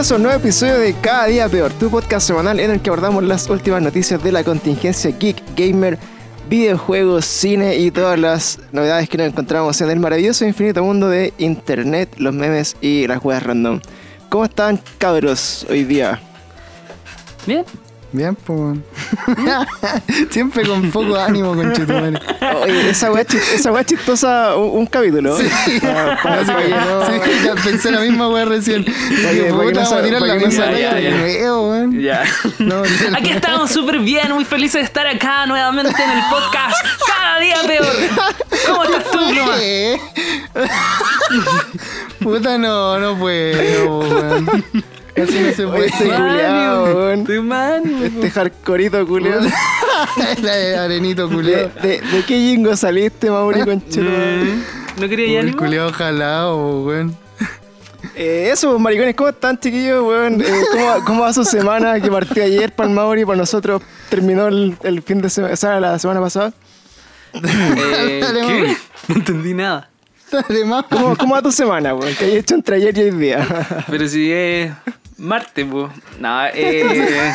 Bienvenidos a un nuevo episodio de Cada Día Peor, tu podcast semanal en el que abordamos las últimas noticias de la contingencia geek, gamer, videojuegos, cine y todas las novedades que nos encontramos en el maravilloso e infinito mundo de internet, los memes y las weas random. ¿Cómo están cabros hoy día? Bien. Bien, pues. Siempre con poco ánimo, con Chetumare. Oye, esa wea, chis- esa chistosa, un, un capítulo. Ah, para- que, no- sí, ya pensé la misma wea recién. Dije, puta, no a tirar la ya. Aquí estamos súper bien, muy felices de estar acá nuevamente en el podcast. Cada día peor. ¿Cómo estás tú. Puta, no, no puedo, weón. Así no se puede. este weón. Estoy mal. Este hardcoreito culiao. La arenito ¿De, culiao. de, de qué jingo saliste, Mauri, conchetumare? Mm, ¿No quería ya El ánimo? culiao jalado, weón. Eh, eso, pues, maricones, ¿cómo están, chiquillos, weón? Eh, ¿cómo, ¿Cómo va su semana que partió ayer para el Mauri? Para nosotros terminó el, el fin de semana, o sea, la semana pasada. Eh, Dale, ¿Qué? No entendí nada. Dale. ¿Cómo, cómo va tu semana, weón? ¿Qué hay hecho entre ayer y hoy día? Pero si es martes, pues. Nada, eh.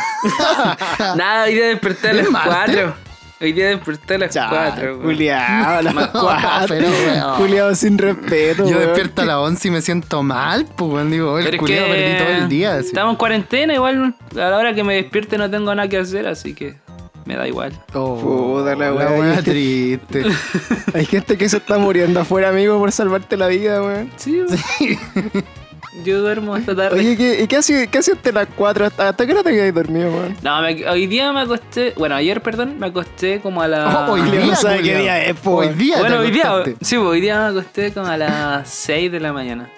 nada, hoy día desperté a las ¿Es martes? 4. Hoy día desperté a las 4. Culiado, a las cuatro. pero, weón. Culiado sin respeto, Yo despierto a las 11 y me siento mal, pues, weón. Digo, el que perdí todo el día. así. Estamos en cuarentena, igual a la hora que me despierte no tengo nada que hacer, así que me da igual. Oh, Puta la weá, este- triste. Hay gente que se está muriendo afuera, amigo, por salvarte la vida, weón. Sí, yo duermo esta tarde. Oye, ¿qué, ¿y qué hacías qué hasta las 4? ¿Hasta, ¿Hasta qué hora te quedas dormido, weón? No, me- hoy día me acosté, bueno, ayer, perdón, me acosté como a la... Oh, hoy día, no sabe qué día es, po, Hoy día bueno, hoy día, sí, pues, hoy día me acosté como a las 6 de la mañana.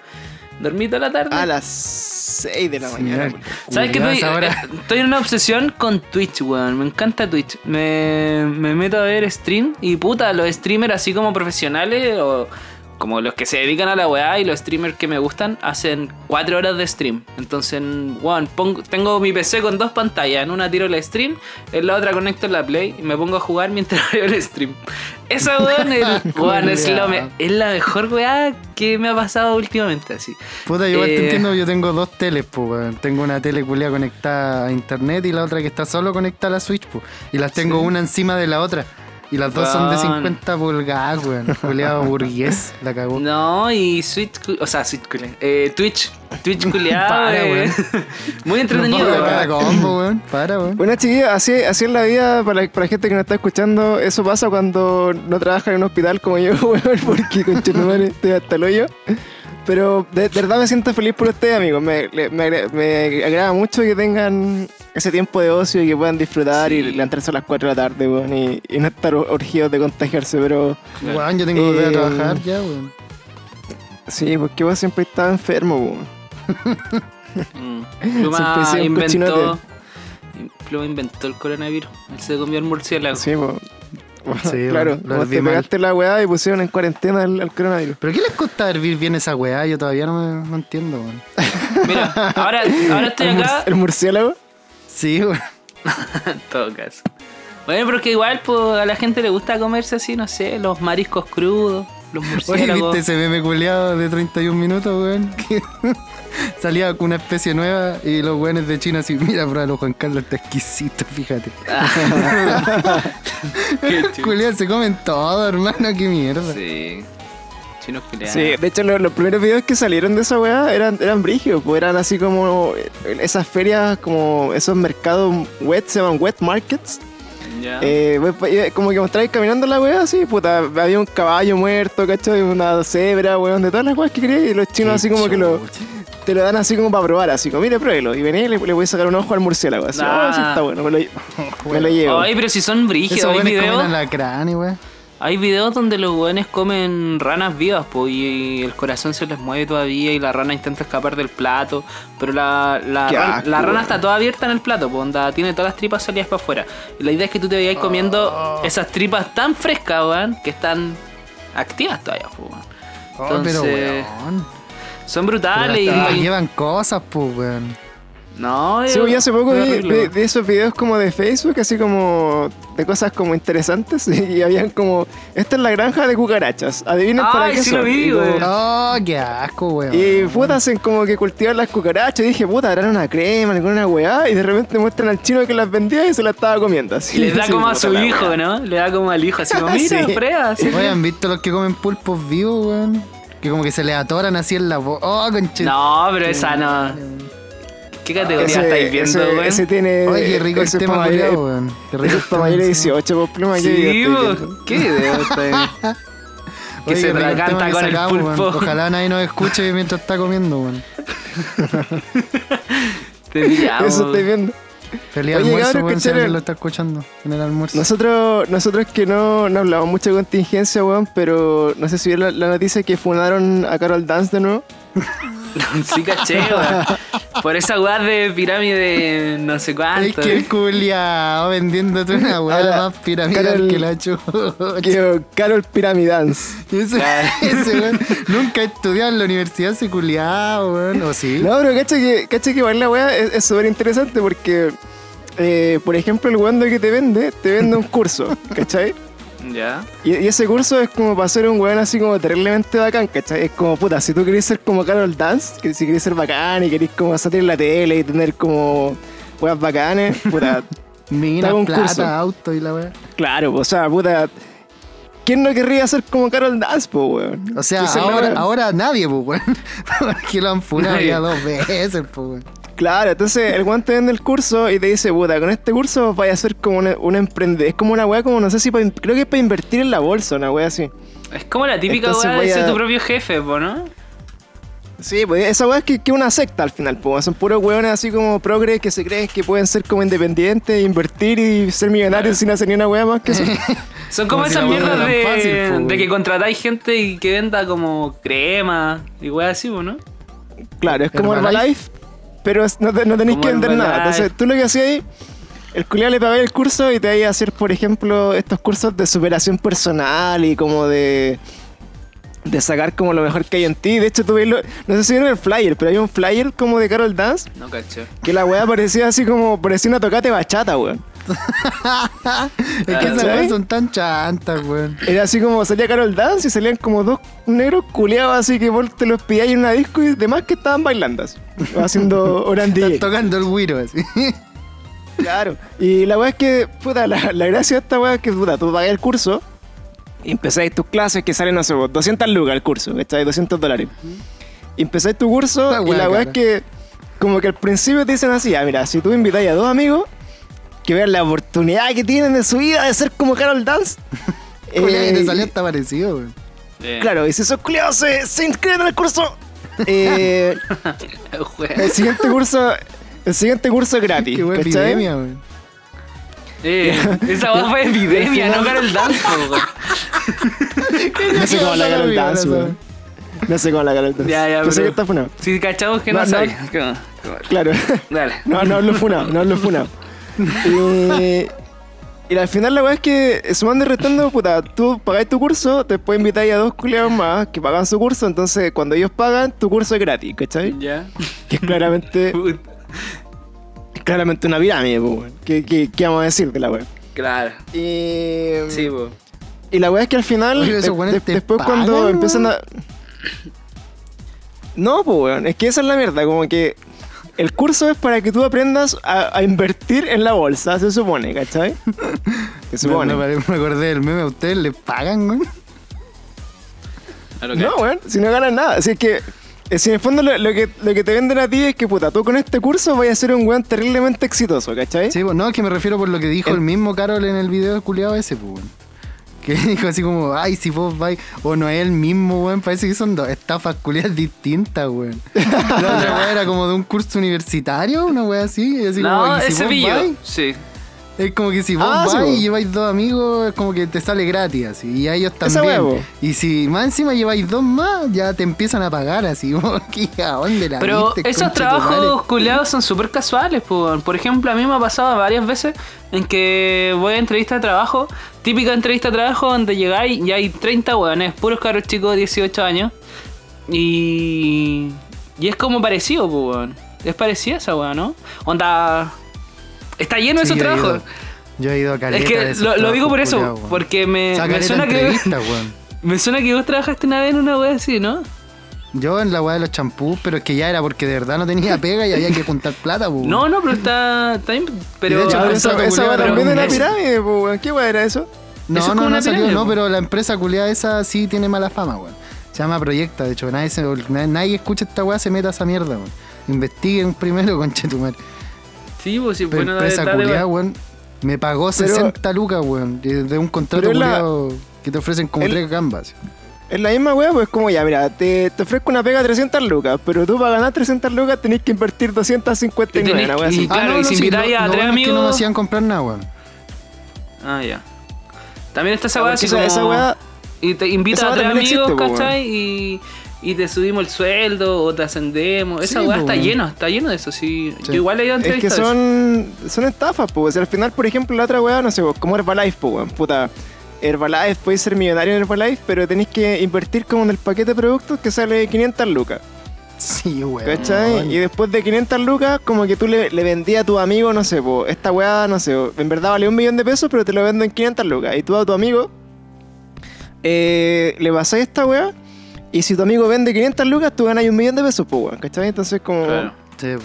Dormí toda la tarde. A las 6 de la mañana. ¿Sabes qué? Estoy, eh, estoy en una obsesión con Twitch, weón. Me encanta Twitch. Me, me meto a ver stream y puta, los streamers así como profesionales o como los que se dedican a la weá y los streamers que me gustan hacen 4 horas de stream. Entonces, weón, pongo- tengo mi PC con dos pantallas. En una tiro el stream, en la otra conecto la play y me pongo a jugar mientras veo el stream. Esa weón, es, weón, es, lo me- es la mejor weá que me ha pasado últimamente así. Puta, yo igual te Eh, entiendo, yo tengo dos teles, pues, weón. Tengo una tele culia conectada a internet y la otra que está solo conectada a la Switch, pues. Y las tengo una encima de la otra. Y las dos son de Weón. 50 pulgadas, weón. Culeado burgués, la cagó. No, y Switch, o sea, Switch. Eh, Twitch, Twitch culiado. Para, eh. weón. Muy No entretenido, weón. cada combo, weón. Para, weón. Bueno, chiquillos, así, así es la vida para, la- para la gente que nos está escuchando. Eso pasa cuando no trabaja en un hospital como yo, weón, porque con madre estoy hasta el hoyo. Pero de, de verdad me siento feliz por ustedes, amigos. Me, le- me, me agrada mucho que tengan ese tiempo de ocio y que puedan disfrutar y Sí. levantarse a las 4 de la tarde, weón, y, y no estar urgidos de contagiarse. Pero Claro. Weón, yo tengo que volver a Eh, trabajar ya, weón. sí, porque vos siempre estaba enfermo, weón. Mm. Pluma inventó. Pluma inventó el coronavirus. Él se comió el murciélago. Sí, po. Sí, claro, lo te mal. pegaste la weá y pusieron en cuarentena al, al coronavirus. ¿Pero qué les cuesta hervir bien esa weá? Yo todavía no, me, no entiendo, weón. Mira, ahora, ahora estoy ¿El, acá. el murciélago? Sí, weón. en todo caso. Bueno, pero que igual pues, a la gente le gusta comerse así, no sé, los mariscos crudos, los Oye, murciélagos. ¿viste ese meme culiado de 31 minutos, weón? Que salía con una especie nueva y los weones de China así, mira, pruébalo, Juan Carlos, está exquisito, fíjate. Culiado, se comen todo, hermano, qué mierda. Sí. Chinos. Sí, de hecho lo- los primeros videos que salieron de esa weá eran, eran brígidos, pues eran así como eh, esas ferias, como esos mercados wet, se llaman wet markets. Ya. Eh, pues, eh, como que mostráis caminando la weá así, puta, había un caballo muerto, ¿cachai? Una cebra, weón, de todas las weas que querías y los chinos así como que lo, te lo dan así como para probar, así como, mire, pruébelo. Y venía y le, le voy a sacar un ojo al murciélago, así, Ah. oh, sí está bueno, me lo, lle- me lo llevo. Ay, pero si son brígidos, Esos hay videos. Hay videos donde los weones comen ranas vivas, po, y el corazón se les mueve todavía y la rana intenta escapar del plato. Pero la, la, asco, rana está toda abierta en el plato, po, onda, tiene todas las tripas salidas para afuera. Y la idea es que tú te vayas comiendo Oh. esas tripas tan frescas, weón, que están activas todavía, po, weón. Oh, pero weón. son brutales y, llevan cosas, pues, weón. No, Sí, pues, yo hace poco vi, esos videos como de Facebook, así como de cosas como interesantes, y habían como, esta es la granja de cucarachas, adivinen para Ay, qué sí son. lo vi, como-. Oh, qué asco, weón. y puta, hacen como que cultivan las cucarachas, y dije, puta, harán una crema, alguna weá, y de repente muestran al chino que las vendía y se las estaba comiendo. Así, Y le da así, como a su hijo, weá. ¿no? Le da como al hijo, así como, mira, Sí. prueba. así. Oye, ¿han visto los que comen pulpos vivos, weón? Que como que se les atoran así en la boca. Oh. No, pero esa no. ¿Qué categoría Ese, estáis viendo, ese, weón? ese tiene. Oye, qué rico el ese es tema, pa' mayores- culiao, weón. Qué rico el para tema, mayores sí. 18, pues pluma, ¿qué Sí, viendo? ¿qué video está ahí? Que Oye, se qué rico el tema que con el sacamos, weón. pulpo. Ojalá nadie nos escuche mientras está comiendo, weón. Te pillamos. Eso estoy viendo. Feliz Oye, almuerzo, cabrón, weón, si lo está escuchando en el almuerzo. Nosotros, nosotros que no, no hablamos mucho de contingencia, weón, pero no sé si vieron la, la noticia que funaron a Carol Dance de nuevo. Sí, caché, weón. Por esa weá de pirámide no sé Es cuánto. que el culiao vendiéndote una weá más piramidal Carol- que la chucha. Carol Pyramidance. Ese, Claro. ese weón nunca ha estudiado en la universidad ese culiao, weón. ¿O sí? No, pero cacha que, cacha que igual la weá es es súper interesante porque, eh, por ejemplo, el weón que te vende, te vende un curso, ¿cachai? Ya. Y, y ese curso es como para ser un weón así como terriblemente bacán, ¿cachai? Es como, puta, si tú querés ser como Carol Dance, que si querés ser bacán y querés como salir en la tele y tener como weas bacanes, puta, Mina, un plata, curso. auto y la weá. claro, o sea, puta, ¿quién no querría ser como Carol Dance, po, weón? O sea, ahora, nadie, pues, weón. Porque lo han funado ya dos veces, pues, weón. Claro, entonces el weón te vende el curso y te dice, puta, con este curso vaya a ser como un, un emprendedor. Es como una weá, como no sé si pa- creo que es para invertir en la bolsa, una weá así. Es como la típica Entonces weá de ser a- tu propio jefe, po, ¿no? Sí, pues esa weá es que, que una secta al final, pues son puros weones así como progres que se creen que pueden ser como independientes, invertir y ser millonarios sin hacer ni una weá más que eso. Son como, esas mierdas de, fácil, po, que contratáis gente y que venda como crema y weá así, po, ¿no? Claro, es como Herbalife. Herbalife, pero no, te- no tenéis que vender nada. Entonces tú lo que hacías ahí, el culiao le pagáis el curso y te vais a hacer, por ejemplo, estos cursos de superación personal y como de de sacar como lo mejor que hay en ti. De hecho, tú ves lo- no sé si vieron el flyer, pero hay un flyer como de Carol Dance No cacho. que la weá parecía así como, parecía una tocate bachata, weón. Es que esas weas son tan chantas, weón. Era así como salía Carol Dance y salían como dos negros culiados así que vos te los pilláis en una disco y demás que estaban bailando así, haciendo oran DJ. tocando el güiro, así. Claro. Y la weá es que, puta, la, la gracia de esta weá es que, puta, tú pagas el curso y empezáis tus clases que salen, no sé, vos, 200 lucas el curso, ¿cachai? 200 dólares. Y empezáis tu curso La y la weá es que, como que al principio te dicen así, ah, mira, si tú invitáis a dos amigos que vean la oportunidad que tienen de su vida de ser como Carol Dance. Eh, te salió hasta parecido. Eh, Claro, y si esos culiados se, se inscriben en el curso, eh, el siguiente curso, el siguiente curso es gratis. Qué buena ¿cachai? epidemia, weón. Eh, esa weá fue epidemia, no Carol Dance, weón. No sé cómo la Carol Dance, weón. No sé cómo la Carol Dance. Ya, ya, Yo sé pero- que está funado. Si cachamos que no, No, no. Claro. Dale. No, no hablo funado, no hablo funado. Y, y al final la weá es que sumando y restando, puta, tú pagáis tu curso, después invitáis a dos culiados más que pagan su curso, entonces cuando ellos pagan, tu curso es gratis, ¿cachai? Ya. Que es claramente, es claramente una pirámide, pues, weón. ¿Qué, qué, qué vamos a decir de la weá? Claro. Y, Sí, po. y la weá es que al final, Oye, de- después pagan, cuando empiezan a... No, pues weón, es que esa es la mierda, como que el curso es para que tú aprendas a, a invertir en la bolsa, se supone, ¿cachai? Se supone. Me, me, me acordé del meme, ¿a ustedes les pagan, lo No, weón, si no ganas nada. Así que, eh, si en el fondo lo, lo que, lo que te venden a ti es que, puta, tú con este curso vas a ser un weón terriblemente exitoso, ¿cachai? Sí, pues no, es que me refiero por lo que dijo El- el mismo Carol en el video del culiado ese, pues, weón. Que dijo así como, ay, si vos vais, o no es el mismo, weón, parece que son dos estafas culiadas distintas, weón. La otra weá era como de un curso universitario, una weá así, y así como, No, y si ese vos vais, Sí. Es como que si vos Ah, sí, po. y lleváis dos amigos, es como que te sale gratis, así, y a ellos también. y si más encima lleváis dos más, ya te empiezan a pagar, así, vos, ¿qué, ¿a dónde la Pero viste, esos trabajos madre? culiados son súper casuales. po. Por ejemplo, a mí me ha pasado varias veces en que voy a entrevista de trabajo, típica entrevista de trabajo donde llegáis y hay 30 hueones, puros caros chicos de 18 años. Y, y es como parecido, pues, weón. Es parecida esa weá, ¿no? Onda. Está lleno de esos trabajos. Yo he ido a caleta Es de que esos lo, lo digo por eso, porque me, O sea, me suena que. weón. Me suena que vos trabajaste una vez en una wea así, ¿no? Yo en la weá de los champús, pero es que ya era porque de verdad no tenía pega y había que juntar plata, weón. No, no, pero está. está pero. Y de hecho, el esa esa culiao era también la mes. pirámide, weón. ¿Qué weá era eso? No, Eso es no, no salió, pirámide, no, pero la empresa culiada esa sí tiene mala fama, weón. Se llama Proyecta, de hecho, nadie, se- nadie, nadie escucha esta weá, se meta a esa mierda, weón. Investiguen primero, conchetumar. Sí, pues sí, bueno, empresa dale, dale, weón, me pagó Pero- 60 lucas, weón, de de un contrato culiado que te ofrecen como el- tres gambas. Es la misma weá, pues como ya, mira, te, te ofrezco una pega de 300 lucas, pero tú para ganar 300 lucas tenés que invertir 259, Y tenés- una weá y- así. claro, si invitáis lo- a tres bueno es que no me amigos- hacían comprar nada, weón. Ah, ya. También está esa Ah, weá así esa- como. esa weá- y te invitas esa a tres amigos, existe, po, ¿cachai? Y, y te subimos el sueldo o te ascendemos. Esa Sí, weá po, está lleno, está lleno de eso. Sí. Sí. Yo igual he ido a Es que son, son estafas, pues. Al final, por ejemplo, la otra weá, no sé, pues, como Herbalife, pues, weón. Puta, Herbalife, puedes ser millonario en Herbalife, pero tenés que invertir como en el paquete de productos que sale 500 lucas. Sí, weón. ¿Cachai? Y después de 500 lucas, como que tú le, le vendías a tu amigo, no sé, po, esta weá, no sé, en verdad vale un millón de pesos, pero te lo vendo en 500 lucas. Y tú a tu amigo eh, le pasas esta weá, y si tu amigo vende 500 lucas, tú ganas un millón de pesos, pues, weón, ¿cachai? Entonces, como. Claro. Sí, po.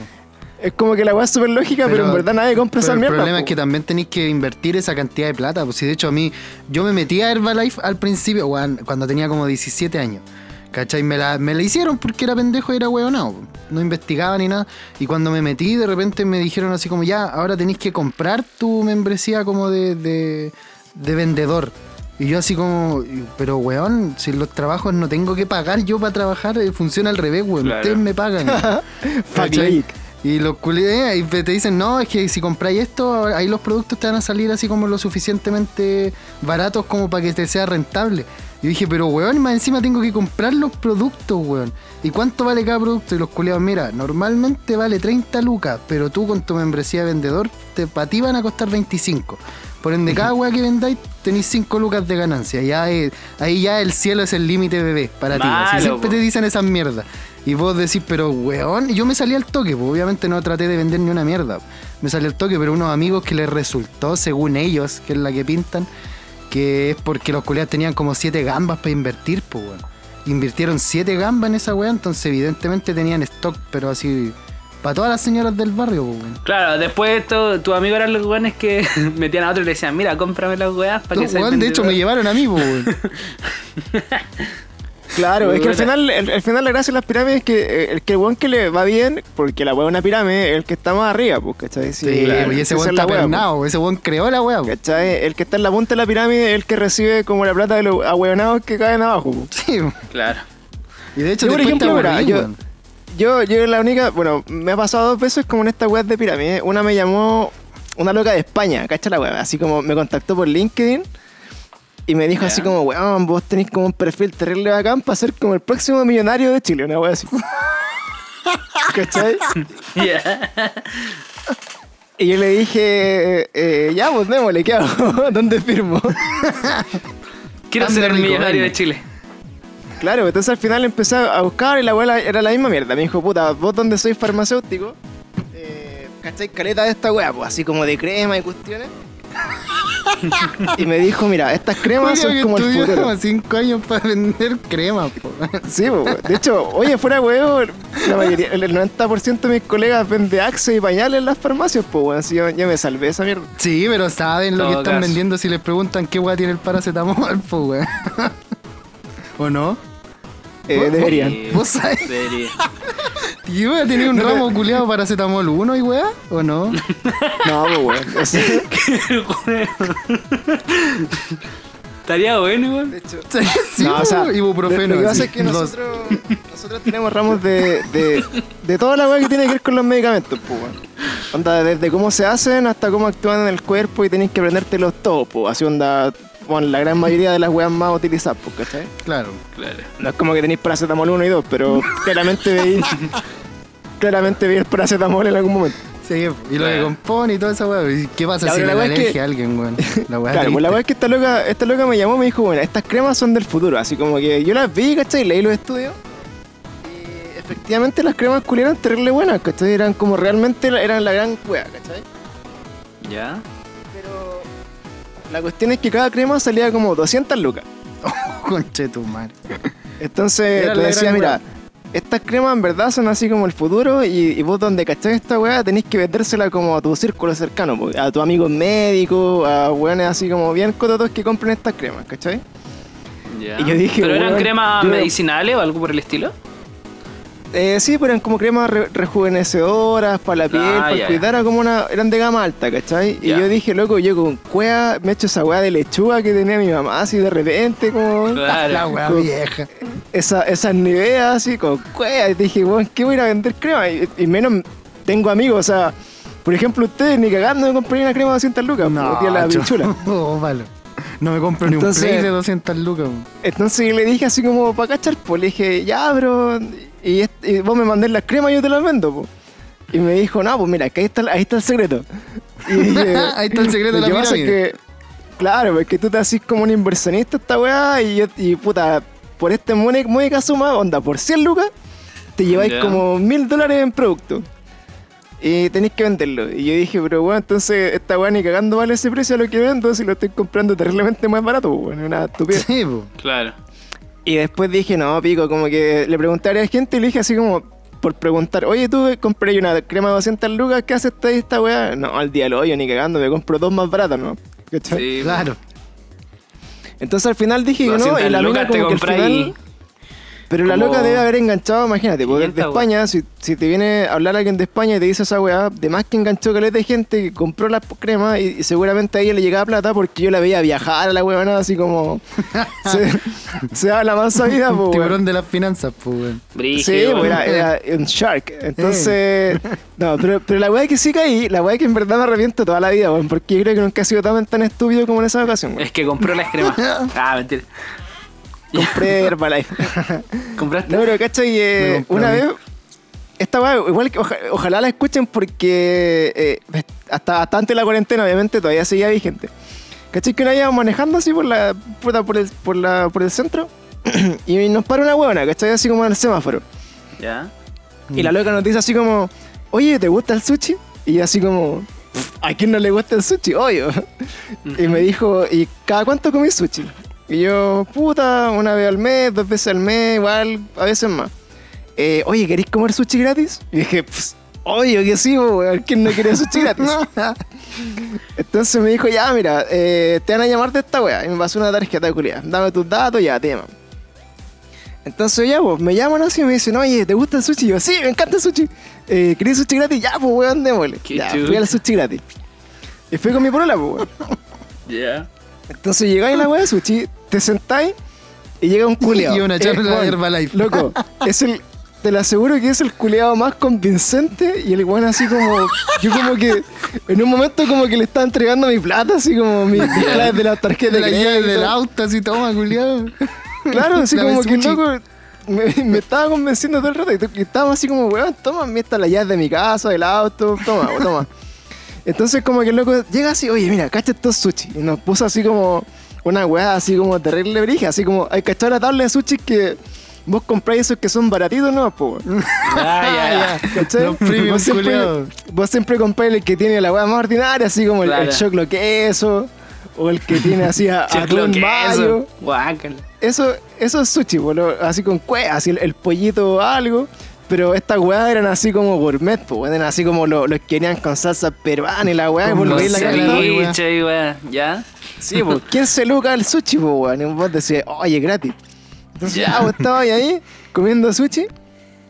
Es como que la weá es súper lógica, pero, en verdad nadie compra pero esa el mierda. problema po. es que también tenéis que invertir esa cantidad de plata. Pues si de hecho a mí, yo me metí a Herbalife al principio, weón, cuando tenía como 17 años. ¿Cachai? Me la, me la hicieron porque era pendejo y era huevonao. No investigaba ni nada. Y cuando me metí, de repente me dijeron así como, ya, ahora tenéis que comprar tu membresía como de, de, de vendedor. Y yo así como, pero weón, si los trabajos no tengo que pagar yo para trabajar, eh, funciona al revés, weón. Claro. Ustedes me pagan. Y los culé y te dicen, no, es que si compráis esto, ahí los productos te van a salir así como lo suficientemente baratos como para que te sea rentable. Y dije, pero weón, más encima tengo que comprar los productos, weón. ¿Y cuánto vale cada producto? Y los culeados, mira, normalmente vale 30 lucas, pero tú con tu membresía de vendedor, te, para ti van a costar 25. Por ende, cada weá que vendáis tenéis 5 lucas de ganancia. Ya es- ahí ya el cielo es el límite, bebé, para ti. Así siempre po. te dicen esas mierdas. Y vos decís, pero weón, yo me salí al toque, pues obviamente no traté de vender ni una mierda. Me salí al toque, pero unos amigos que les resultó, según ellos, que es la que pintan, que es porque los culiados tenían como siete gambas para invertir, pues weón. Invirtieron siete gambas en esa weá, entonces evidentemente tenían stock, pero así, para todas las señoras del barrio, pues weón. Claro, después to- tus amigos eran los weones que metían a otro y le decían, mira, cómprame las weas para Tú, que weón, de hecho, me vendedor". llevaron a mí, pues weón. Claro, Muy es que al final, el, al final la gracia de las pirámides es que eh, el que el weón que le va bien, porque la weá es una pirámide, es el que está más arriba, pues, ¿cachai? Sí, Sí, esa y ese es weón está pues. pernado, ese weón creó la weá, pues. ¿Cachai? El que está en la punta de la pirámide es el que recibe como la plata de los ahueonados que caen abajo. pues. Sí. Claro. y de hecho, Yo, por te ejemplo, mira, aburrís, yo-. Yo, yo la única, bueno, me ha pasado dos veces como en esta web de pirámide. Una me llamó una loca de España, ¿cachai la web? Así como me contactó por LinkedIn y me dijo así como, weón, vos tenés como un perfil terrible bacán para ser como el próximo millonario de Chile, una web así. ¿Cachai? Ya. Y yo le dije, eh, ya, pues démosle, ¿qué hago? ¿Dónde firmo? Quiero ser el millonario de Chile. Claro, entonces al final empecé a buscar y la abuela era la misma mierda. Me dijo, puta, vos donde sois farmacéutico, eh, ¿cachai? Caleta de esta weá, pues así como de crema y cuestiones. y me dijo, mira, estas cremas Julio, son que como el estudió futuro. como cinco años para vender crema, po. Sí, pues, de hecho, oye, fuera huevo, la mayoría, el 90% de mis colegas vende Axe y pañales en las farmacias, pues, bueno, así yo, yo me salvé esa mierda. Sí, pero saben lo que están caso. vendiendo si les preguntan qué weá tiene el paracetamol, pues weón. ¿O no? Eh, deberían. Sí, ¿Vos sabés? debería. ¿Y weá tenía un ramo culiado paracetamol 1 y weá? ¿O no? No, pues, weón. o sea, Estaría bueno, igual. de hecho, sí, No, o sea, ibuprofeno. Lo, lo que pasa es que nosotros, nosotros tenemos ramos de, de, de toda la weá que tiene que ver con los medicamentos, pues, weón. Onda, desde cómo se hacen hasta cómo actúan en el cuerpo y tenéis que aprendértelos todos, pues. Así onda, bueno, la gran mayoría de las weas más utilizadas, pues, ¿cachai? Claro. Claro. No es como que tenéis paracetamol 1 y 2, pero claramente veis. claramente veis el paracetamol en algún momento. Sí, y lo que compone y toda esa weá. ¿Y ¿Qué pasa Ya, si le la weá es que- alergia a alguien, weón? La weá Claro, pues la weá es que esta loca, esta loca me llamó y me dijo, bueno, estas cremas son del futuro. Así como que yo las vi, ¿cachai? Leí los estudios. Y efectivamente las cremas culiadas eran terrible buenas, ¿cachai? Eran como realmente la- eran la gran wea, ¿cachai? Ya. La cuestión es que cada crema salía como 200 lucas. Conche tu madre. Entonces Era le decía, mira, estas cremas en verdad son así como el futuro y, y vos donde cachai esta weá tenéis que vendérsela como a tu círculo cercano, a tu amigo médico, a weones así como bien cototos que compren estas cremas, ¿cachai? Y yo dije, ¿Pero eran cremas medicinales o algo por el estilo? Eh, sí, pero eran como cremas re- rejuvenecedoras para la piel, Ah, para ya, cuidar, era como una, eran de gama alta, ¿cachai? Y yo dije, loco, yo con cuea me echo esa weá de lechuga que tenía mi mamá así de repente, como Claro. La weá vieja. esa, esas niveas así con cuea. Y dije, weón, ¿qué voy a ir a vender crema? Y, y menos tengo amigos, o sea, por ejemplo, ustedes ni cagando me comprarían una crema de 200 lucas, no, tía la pinchula. Oh, malo. No me compro ni un play de 200 lucas. Entonces yo le dije así como para cachar, pues le dije, ya, bro, y, y vos me mandés las cremas y yo te las vendo, pues. Y me dijo, no, pues mira, que ahí está, ahí está el secreto. Y dije, Ahí está el secreto de la pasa es que, claro, porque tú te haces como un inversionista esta weá y, yo, y puta, por este módica suma, onda, por 100 lucas, te lleváis como mil dólares en producto. Y tenéis que venderlo. Y yo dije, pero bueno, entonces esta weá ni cagando vale ese precio a lo que vendo si lo estoy comprando terriblemente más barato, bueno, una estupidez. Sí, po. Claro. Y después dije, no, pico, como que le pregunté a varias gente y le dije así como por preguntar, oye, tú compré una crema de 200 lucas, ¿qué hace esta, esta weá? No, al día lo hoyo, ni cagando, me compro dos más baratas, ¿no? Sí, Claro. Entonces al final dije, que no, 200 y la lucas loca te como que al final... y- Pero la loca debe haber enganchado, imagínate, porque de 500 España, si, si te viene a hablar alguien de España y te dice esa weá, de más que enganchó caleta de gente que compró la crema y, y seguramente a ella le llegaba plata porque yo la veía viajar a la weá, ¿no? así como... se, se da la mansa vida, po, weón. tiburón de las finanzas, pues, weón. Sí, Brígido, pues, weón. era, era un shark. Entonces, no, pero, pero la weá que sí caí, la weá que en verdad me arrepiento toda la vida, weón, porque yo creo que nunca he sido tan, tan estúpido como en esa ocasión, weón. Es que compró las cremas. Ah, mentira. Compré Herbalife. ¿Compraste? no, pero cachai, Me eh, compré una vez, esta weá, igual que oja- ojalá la escuchen porque eh, hasta, hasta antes de la cuarentena, obviamente, todavía seguía vigente. ¿Cachai? Que una íbamos manejando así por la, puta, por el, por la, por el centro y nos para una huevona, ¿cachai? Así como en el semáforo. Ya. Y la loca nos dice así como, oye, ¿te gusta el sushi? Y yo así como, "Pff, ¿a quién no le gusta el sushi? Obvio. Y me dijo, ¿y cada cuánto comís sushi? Y yo, puta, una vez al mes, dos veces al mes, igual, a veces más. Eh, oye, ¿queréis comer sushi gratis? Y dije, pues, obvio que sí, weón, ¿quién no quiere sushi gratis? Entonces me dijo, ya, mira, eh, te van a llamar de esta wea. Y me pasó una tarjeta de culiada. Dame tus datos, ya, te llaman. Entonces ya, pues, me llaman así y me dicen, oye, ¿te gusta el sushi? Y yo, sí, me encanta el sushi. Eh, ¿Querés sushi gratis? Ya, pues, weón, démosle. Ya, chucha. fui al sushi gratis. Y fui con mi polola, pues, weón. Ya. Entonces llegáis a la wea de sushi, te sentáis y llega un culeado. Y una charla de Herbalife. Loco, es el... Te lo aseguro que es el culeado más convincente y el weón así como... Yo como que... En un momento como que le estaba entregando mi plata, así como mi, mis claves de la tarjeta De la llave del auto, así, toma, culiado. Claro, así como que sushi. loco me, me estaba convenciendo todo el rato y y estábamos así como, weón, toma, mira esta la llave de mi casa, del auto, toma, toma. Entonces como que el loco llega así, oye, mira, cacha estos sushi. Y nos puso así como una weá así como terrible brija, así como, hay cachado la tabla de sushi que vos compráis esos que son baratitos, ¿no? Po, weón. Ya, ya. Los vos, siempre, vos siempre compráis el que tiene la weá más ordinaria, así como el, Claro. el choclo queso, o el que tiene así a, atún mayo Guácala. eso, eso es sushi, boludo, así con cueva, así el, el pollito algo. Pero estas weas eran así como gourmet, pues, eran así como lo- los que venían con salsa peruana y la weá, y Con vos lo veis la. Ceviche y weá. ¿Ya? Sí, pues, ¿quién se luca el sushi, pues, weón? Y vos decís, oye, gratis. Entonces, Ya. ya, vos estabas ahí comiendo sushi.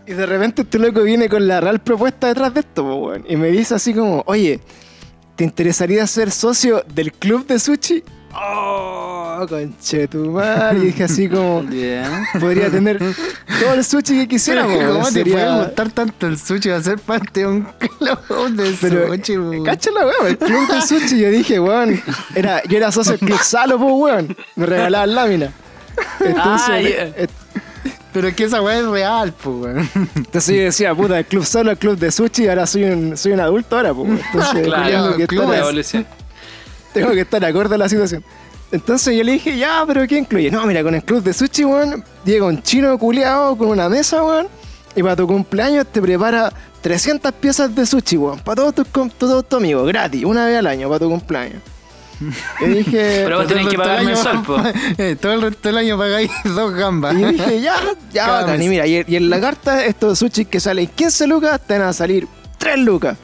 Y de repente este loco viene con la real propuesta detrás de esto, pues, weón. Y me dice así como, oye, ¿te interesaría ser socio del club de sushi? Oh, conchetumar. Y dije así como, podría tener todo el sushi que quisiera, ¿Cómo te sería- puede gustar tanto el sushi? Va a ser parte de un club de Pero, sushi, weón. cacha la weón, el club de sushi, yo dije, weón, era, yo era socio del club Salo, pues, weón, me regalaban láminas. Entonces, Ah, eh, Pero es que esa weá es real, pues, weón. entonces yo decía, puta, el club Salo, el club de sushi, ahora soy un, soy un adulto ahora, pues, entonces Claro, que club evolución. Tengo que estar acorde a la situación. Entonces yo le dije, ya, pero ¿qué incluye? No, mira, con el club de sushi, weón, llega un chino culiado con una mesa, weón, y para tu cumpleaños te prepara 300 piezas de sushi, weón. Para todos tus, todos tus amigos, gratis, una vez al año para tu cumpleaños. Y dije, Pero vos tenés que pagar mensual, po. Eh, todo el resto del año pagáis dos gambas. y dije, ya, ya, bacán. Y mira, y, y en la carta estos sushi que salen 15 lucas, te van a salir 3 lucas.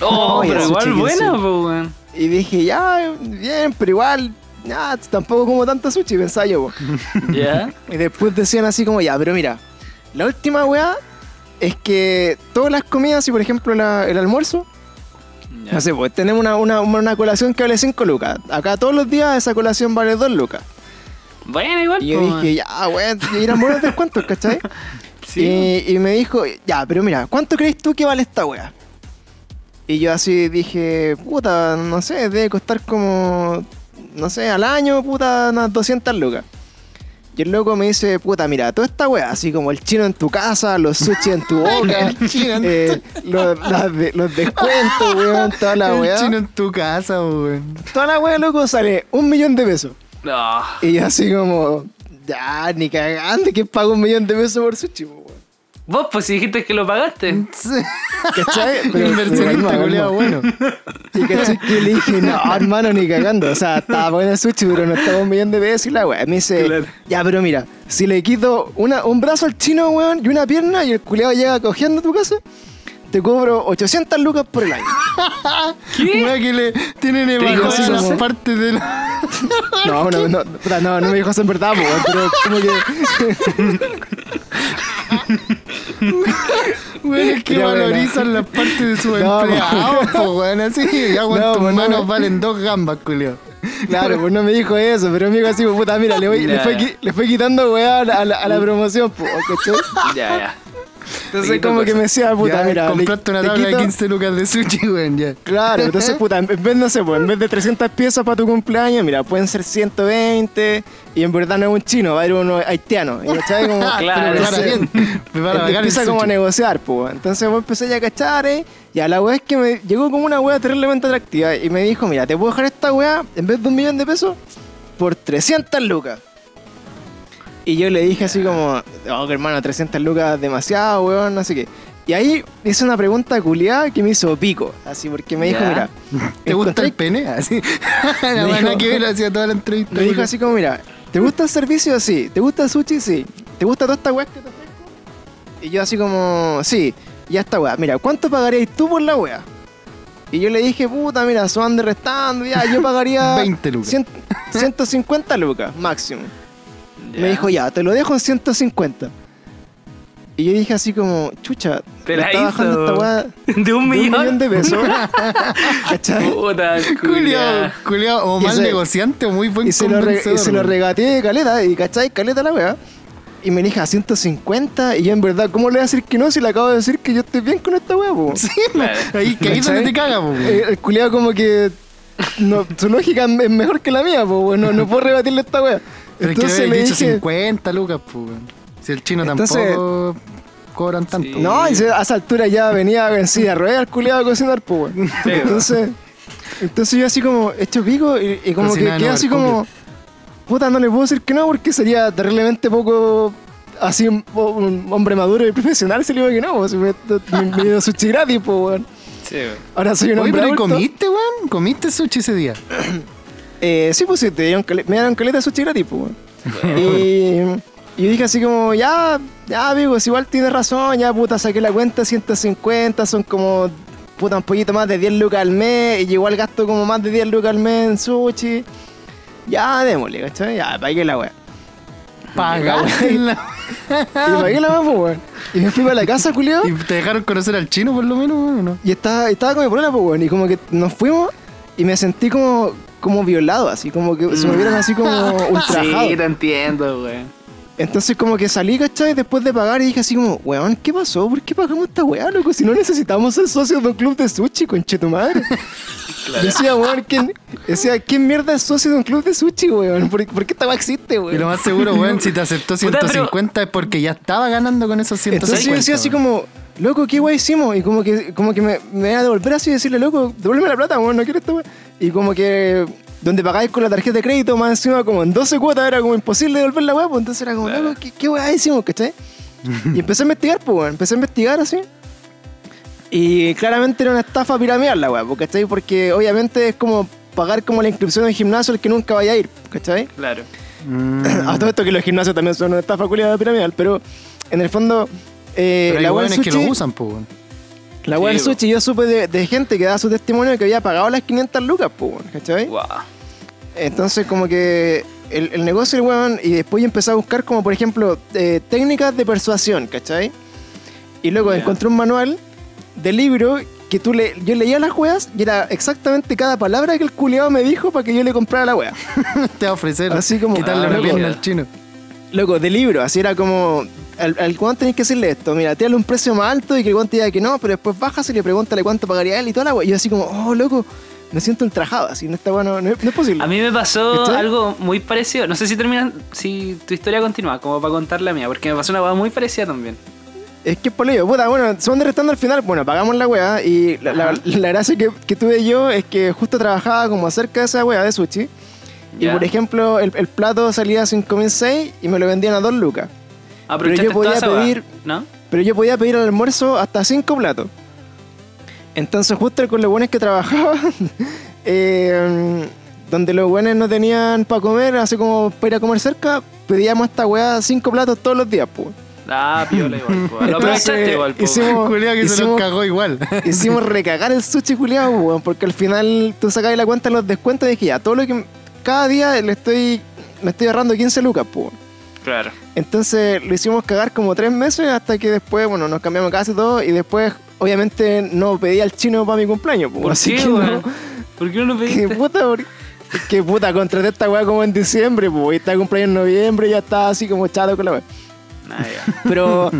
Oh, Oye, pero igual buena, po, weón. Y dije, ya, bien, pero igual, ya, tampoco como tanto sushi, pensaba yo. Ya. Y después decían así como, ya, pero mira, la última weá es que todas las comidas, y por ejemplo la- el almuerzo, no sé, pues tenemos una, una, una colación que vale 5 lucas. Acá todos los días esa colación vale 2 lucas. Bueno, igual, Y yo po, dije, ya, weón, y eran buenos descuentos, ¿cachai? Sí. Y, y me dijo, ya, pero mira, ¿cuánto crees tú que vale esta weá? Y yo así dije, puta, no sé, debe costar como, no sé, al año, puta, unas 200 lucas. Y el loco me dice, puta, mira, toda esta weá, así como el chino en tu casa, los sushi en tu boca, El chino en eh, los, las de- los descuentos, weón, toda la el weá. chino en tu casa, weón. Toda la weá, loco, sale un millón de pesos. No. Y yo así como, ya, ni cagando, que pago un millón de pesos por sushi, weón. Vos, pues si dijiste que lo pagaste. ¿Cachai? Pero- Inversionista calma. bueno. Y cachai que le dije, no, hermano, ni cagando. O sea, estaba bueno el sushi, pero no estaba un millón de pesos y la weá. Me dice, Claro. ya, pero mira, si le quito una, un brazo al chino, weón, y una pierna, y el culiado llega cogiendo a tu casa, te cobro 800 lucas por el año. Una que le tienen eso, las ¿no? partes de la... No, no, no, puta, no, no me dijo eso en verdad, po, pero como que. Es que Pero bueno. valorizan las partes de su No, empleado, po, weón, así. Ya, weón, No, tus no. manos valen dos gambas, culiao. Claro, pues no me dijo eso, pero me dijo así, pues, puta, mira, le, voy, le, fue, le fue quitando weá a la, a la, a la promoción, po, ¿cachai? Ya, ya. Entonces, como que me decía, puta, ya, mira. compraste una tabla de quito- 15 lucas de sushi, weón, ya. Claro, entonces, puta, en vez, no sé, pues, en vez de 300 piezas para tu cumpleaños, mira, pueden ser 120 y en verdad no es un chino, va a ir uno haitiano. ¿y ¿Cachai? Como, Claro, entonces, el empieza como a negociar, pues. Entonces vos empecé ya a cachar, ¿eh? Y a la weá es que me llegó como una weá terriblemente atractiva y me dijo, mira, te puedo dejar esta weá en vez de un millón de pesos por 300 lucas. Y yo le dije así como, oh, hermano, 300 lucas demasiado, weón, no sé qué. Y ahí hice una pregunta culiada que me hizo pico, así, porque me dijo, mira, ¿Te gusta el pene? Así. La Me buena que él hacía toda la entrevista. Me dijo así como, mira, ¿te gusta el servicio? Sí. ¿Te gusta el sushi? Sí. ¿Te gusta toda esta weá que te ofrezco? Y yo así como, sí, ya esta weá. Mira, ¿cuánto pagarías tú por la weá? Y yo le dije, puta, mira, son de restando, ya, yo pagaría 20 lucas. 100 150 lucas, máximo. Ya. Me dijo, ya, te lo dejo en 150. Y yo dije así como, chucha, Te la está bajando esta weá De un de un millón. de pesos. ¿Cachai? Puta, Culiao, culiao. culiao, o Y mal se- negociante o muy buen Y se, lo re- y se lo regateé de caleta, y cachai, caleta la weá. Y me dije a 150, y yo en verdad, ¿cómo le voy a decir que no si le acabo de decir que yo estoy bien con esta weá, po? Sí, Claro. ahí que ahí donde te caga, po. Eh, el culiado como que no, su lógica es mejor que la mía, po, weón. no, no puedo rebatirle esta weá. Pero es que Entonces le dicho dije, 50 lucas, pues, weón. Si el chino Entonces- tampoco cobran tanto. Sí. no, y a esa altura ya venía en silla de ruedas el culiado a cocinar. Sí, Entonces, entonces yo así como hecho pico y, y como Cocina que quedé así como, puta, no le puedo decir que no porque sería terriblemente poco así un, un hombre maduro y profesional se le digo que no, pues, me, me, me dio sushi gratis, po, weón. Sí, weón. Ahora soy un Oye, hombre pero ¿y adulto. comiste, weón? ¿Comiste sushi ese día? Eh, sí, pues sí, te dieron me dieron caleta de sushi gratis, pues, weón. y, y yo dije así como, ya, ya, amigos, igual tienes razón, ya, puta, saqué la cuenta, 150, son como, puta, un poquito más de 10 lucas al mes, y igual gasto como más de 10 lucas al mes en sushi. Ya, démosle, ¿cachai? Ya, pagué la weá. Pagaste la... Y pagué la weá, pues, weón. Y me fui para la casa, culiao. ¿Y te dejaron conocer al chino por lo menos, weón, no? Y estaba, estaba con mi problema, pues, weón. Y como que nos fuimos y me sentí como, como violado, así, como que se me vieron así como ultrajado. Sí, te entiendo, weón. Entonces como que salí, ¿cachai? Después de pagar y dije así como, weón, ¿qué pasó? ¿Por qué pagamos esta weá, loco? Si no necesitamos ser socios de un club de sushi, conche tu madre. Decía, weón, ¿quién, decía, ¿quién mierda es socio de un club de sushi, weón? ¿Por, por qué esta weá existe, Y lo weón? más seguro, weón, si te aceptó Puta, pero- 150 es porque ya estaba ganando con esos 150. Entonces yo decía así weón. como, loco, ¿qué weá hicimos? Y como que, como que me, me iba a devolver así y decirle, loco, devuélveme la plata, weón, no quiero esta weá. Y como que donde pagáis con la tarjeta de crédito, más encima como en 12 cuotas era como imposible devolver la weá, pues entonces era como, loco, ¿qué, qué weá hicimos, cachai? Y empecé a investigar, pues, weón. Empecé a investigar así. Y claramente era una estafa piramidal la weá, ¿cachai? Porque obviamente es como pagar como la inscripción del gimnasio al que nunca vaya a ir, ¿cachai? Claro. Mm. A todo esto que los gimnasios también son una estafa culiada piramidal, pero en el fondo. Eh, Pero hay la weá del weones que lo sushi- usan, pues, weón. La weá del Sí, po. sushi, yo supe de, de gente que da su testimonio que había pagado las 500 lucas, weón, ¿cachai? Wow. Entonces, como que el, el negocio del weón, y después yo empecé a buscar, como por ejemplo, eh, técnicas de persuasión, ¿cachai? Y luego Ya. encontré un manual de libro que tú le, yo leía las weas y era exactamente cada palabra que el culiado me dijo para que yo le comprara la wea. Te va a ofrecer Así como- quitarle Ah, una loco. pierna al chino. Loco, de libro, así era como. Al, al weón tenés que decirle esto, mira, tírale un precio más alto y que el weón te diga que no, pero después bajas y le pregúntale cuánto pagaría él y toda la wea. Y yo así como, oh, loco, me siento ultrajado, así, no está bueno, no, es- no es posible. A mí me pasó algo muy parecido. No sé si termina, si tu historia continúa, como para contar la mía, porque me pasó una cosa muy parecida también. Es que es por ello, puta, bueno, son de restando al final, bueno, pagamos la weá y la, la- Ajá. la gracia que, que tuve yo es que justo trabajaba como cerca de esa weá de sushi. Y por ejemplo, el, el plato salía a 5.006 y me lo vendían a 2 lucas. Aprovechaste yo podía pedir- ¿no? Pero yo podía pedir al almuerzo hasta 5 platos. Entonces, justo con los buenos que trabajaba, eh, donde los buenos no tenían para comer, así como para ir a comer cerca, pedíamos esta weá 5 platos todos los días, pues. Ah, piola igual. po. Lo Entonces, aprovechaste igual, po. hicimos- que se los hicimos- cagó igual. Hicimos recagar el sushi culiado, weón, porque al final tú sacabas la cuenta de los descuentos y dije, ya, todo lo que. Cada día le estoy. Me estoy ahorrando 15 lucas, pues. Claro. Entonces lo hicimos cagar como tres meses hasta que después, bueno, nos cambiamos casi todo y después, obviamente, no pedí al chino para mi cumpleaños. pues, ¿Por así qué, que no. ¿Por qué no lo Que pediste? puta, por- que puta, contraté esta weá como en diciembre, pues, y está cumpleaños en noviembre y ya estaba así como chato con la weá. Ah. Pero